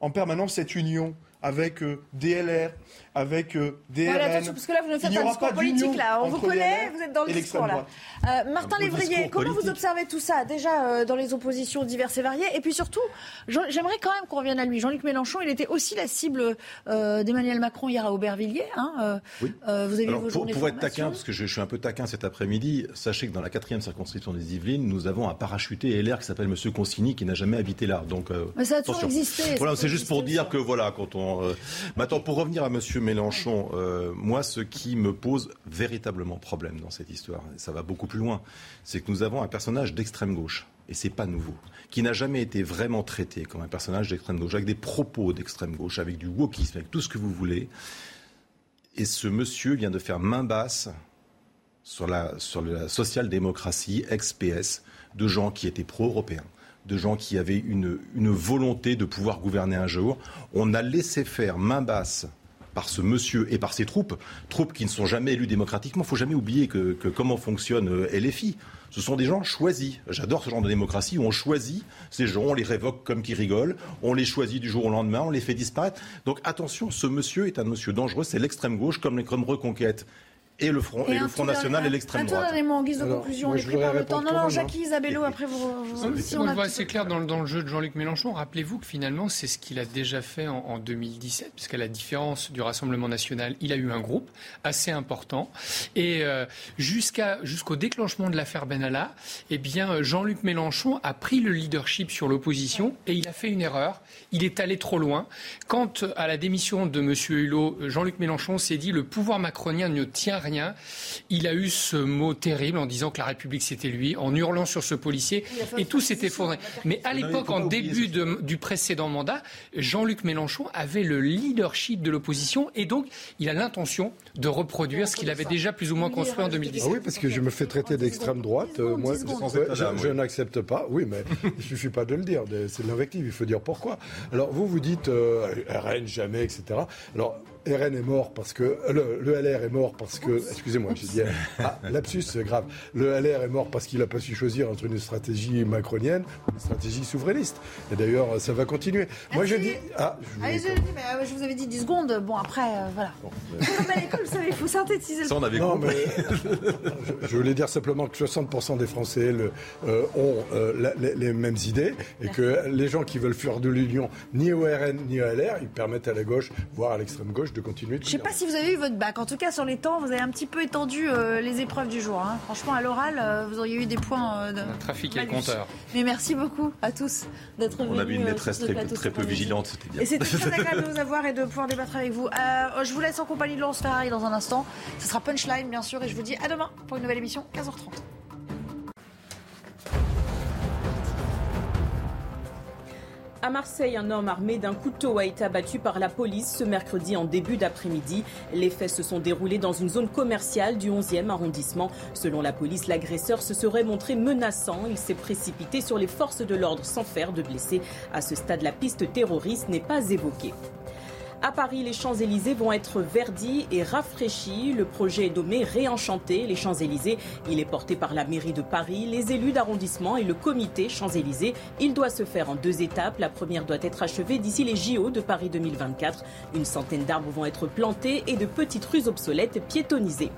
en permanence cette union avec euh, DLR, avec euh, DRN. parce que là, vous nous faites un discours politique, là. On vous connaît, vous êtes dans le discours, là. Euh, Martin Lévrier, comment vous observez tout ça Déjà, euh, dans les oppositions diverses et variées? Et puis surtout, j'aimerais quand même qu'on revienne à lui. Jean-Luc Mélenchon, il était aussi la cible d'Emmanuel Macron hier à Aubervilliers. Hein, oui. vous avez Alors, vos pour, pour être taquin, parce que je, suis un peu taquin cet après-midi, sachez que dans la quatrième circonscription des Yvelines, nous avons un parachuté LR qui s'appelle M. Consigny, qui n'a jamais habité là. Donc, Mais ça a toujours existé. Voilà, c'est juste pour dire que, voilà, quand on... Maintenant, pour revenir à M. Mélenchon, euh, moi, ce qui me pose véritablement problème dans cette histoire, et ça va beaucoup plus loin, c'est que nous avons un personnage d'extrême gauche, et c'est pas nouveau, qui n'a jamais été vraiment traité comme un personnage d'extrême gauche, avec des propos d'extrême gauche, avec du wokisme, avec tout ce que vous voulez. Et ce monsieur vient de faire main basse sur la, sur la social-démocratie, ex-PS, de gens qui étaient pro-européens de gens qui avaient une, une, volonté de pouvoir gouverner un jour. On a laissé faire main basse par ce monsieur et par ses troupes, troupes qui ne sont jamais élues démocratiquement. Il faut jamais oublier que, comment fonctionne euh, LFI. Ce sont des gens choisis. J'adore ce genre de démocratie où on choisit ces gens, on les révoque comme qui rigolent, on les choisit du jour au lendemain, on les fait disparaître. Donc attention, ce monsieur est un monsieur dangereux, c'est l'extrême gauche comme les reconquêtes et le Front, et, le Front National et l'extrême droite. Un en guise de conclusion, on est pris par le temps. Non, non, Jacques Isabello, après vous... vous on, le voit assez clair dans, dans, le jeu de Jean-Luc Mélenchon. Rappelez-vous que finalement, c'est ce qu'il a déjà fait en, en 2017, puisqu'à la différence du Rassemblement National, il a eu un groupe assez important. Et euh, jusqu'à, jusqu'au déclenchement de l'affaire Benalla, eh bien, Jean-Luc Mélenchon a pris le leadership sur l'opposition et il a fait une erreur. Il est allé trop loin. Quant à la démission de M. Hulot, Jean-Luc Mélenchon s'est dit le pouvoir macronien ne tient Il a eu ce mot terrible en disant que la République c'était lui, en hurlant sur ce policier, et tout s'est effondré. Mais à l'époque, en début du précédent mandat, Jean-Luc Mélenchon avait le leadership de l'opposition, et donc il a l'intention de reproduire ce qu'il avait déjà plus ou moins construit en 2017. Ah oui, parce que je me fais traiter d'extrême droite. Euh, moi, je, n'accepte pas. Oui, mais il suffit pas de le dire. C'est de l'invective. Il faut dire pourquoi. Alors vous vous dites euh, RN jamais, etc. Alors RN est mort parce que le, LR est mort parce que excusez-moi j'ai dit ah, lapsus c'est grave. Le LR est mort parce qu'il n'a pas su choisir entre une stratégie macronienne ou une stratégie souverainiste. Et d'ailleurs ça va continuer. Moi je dis ah je, Allez, je, dis, mais, euh, je, vous avais dit 10 secondes. Bon après euh, voilà. Bon, mais... à l'école vous savez il faut synthétiser ça on avait non, mais, je, voulais dire simplement que 60% des Français le, euh, ont les, les, mêmes idées et que les gens qui veulent fuir de l'union ni au RN ni au LR ils permettent à la gauche voire à l'extrême gauche de continuer. Je ne sais pas si vous avez eu votre bac. En tout cas, sur les temps, vous avez un petit peu étendu euh, les épreuves du jour. Hein. Franchement, à l'oral, euh, vous auriez eu des points euh, de. trafic et le compteur. Mais merci beaucoup à tous d'être venus. On avait une maîtresse très, très peu vigilante, c'était bien. Et c'était très agréable de vous avoir et de pouvoir débattre avec vous. je vous laisse en compagnie de Laurence Ferrari dans un instant. Ce sera Punchline, bien sûr, et je vous dis à demain pour une nouvelle émission, 15h30. À Marseille, un homme armé d'un couteau a été abattu par la police ce mercredi en début d'après-midi. Les faits se sont déroulés dans une zone commerciale du 11e arrondissement. Selon la police, l'agresseur se serait montré menaçant. Il s'est précipité sur les forces de l'ordre sans faire de blessés. À ce stade, la piste terroriste n'est pas évoquée. À Paris, les Champs-Élysées vont être verdis et rafraîchis. Le projet est nommé Réenchanter les Champs-Élysées. Il est porté par la mairie de Paris, les élus d'arrondissement et le comité Champs-Élysées. Il doit se faire en deux étapes. La première doit être achevée d'ici les JO de Paris 2024. Une centaine d'arbres vont être plantés et de petites rues obsolètes piétonnisées.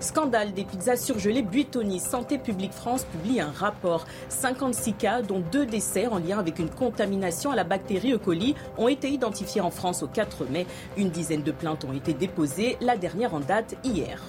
Scandale des pizzas surgelées Buitoni. Santé publique France publie un rapport. 56 cas, dont deux décès en lien avec une contamination à la bactérie E. coli, ont été identifiés en France au 4 Une dizaine de plaintes ont été déposées, la dernière en date hier.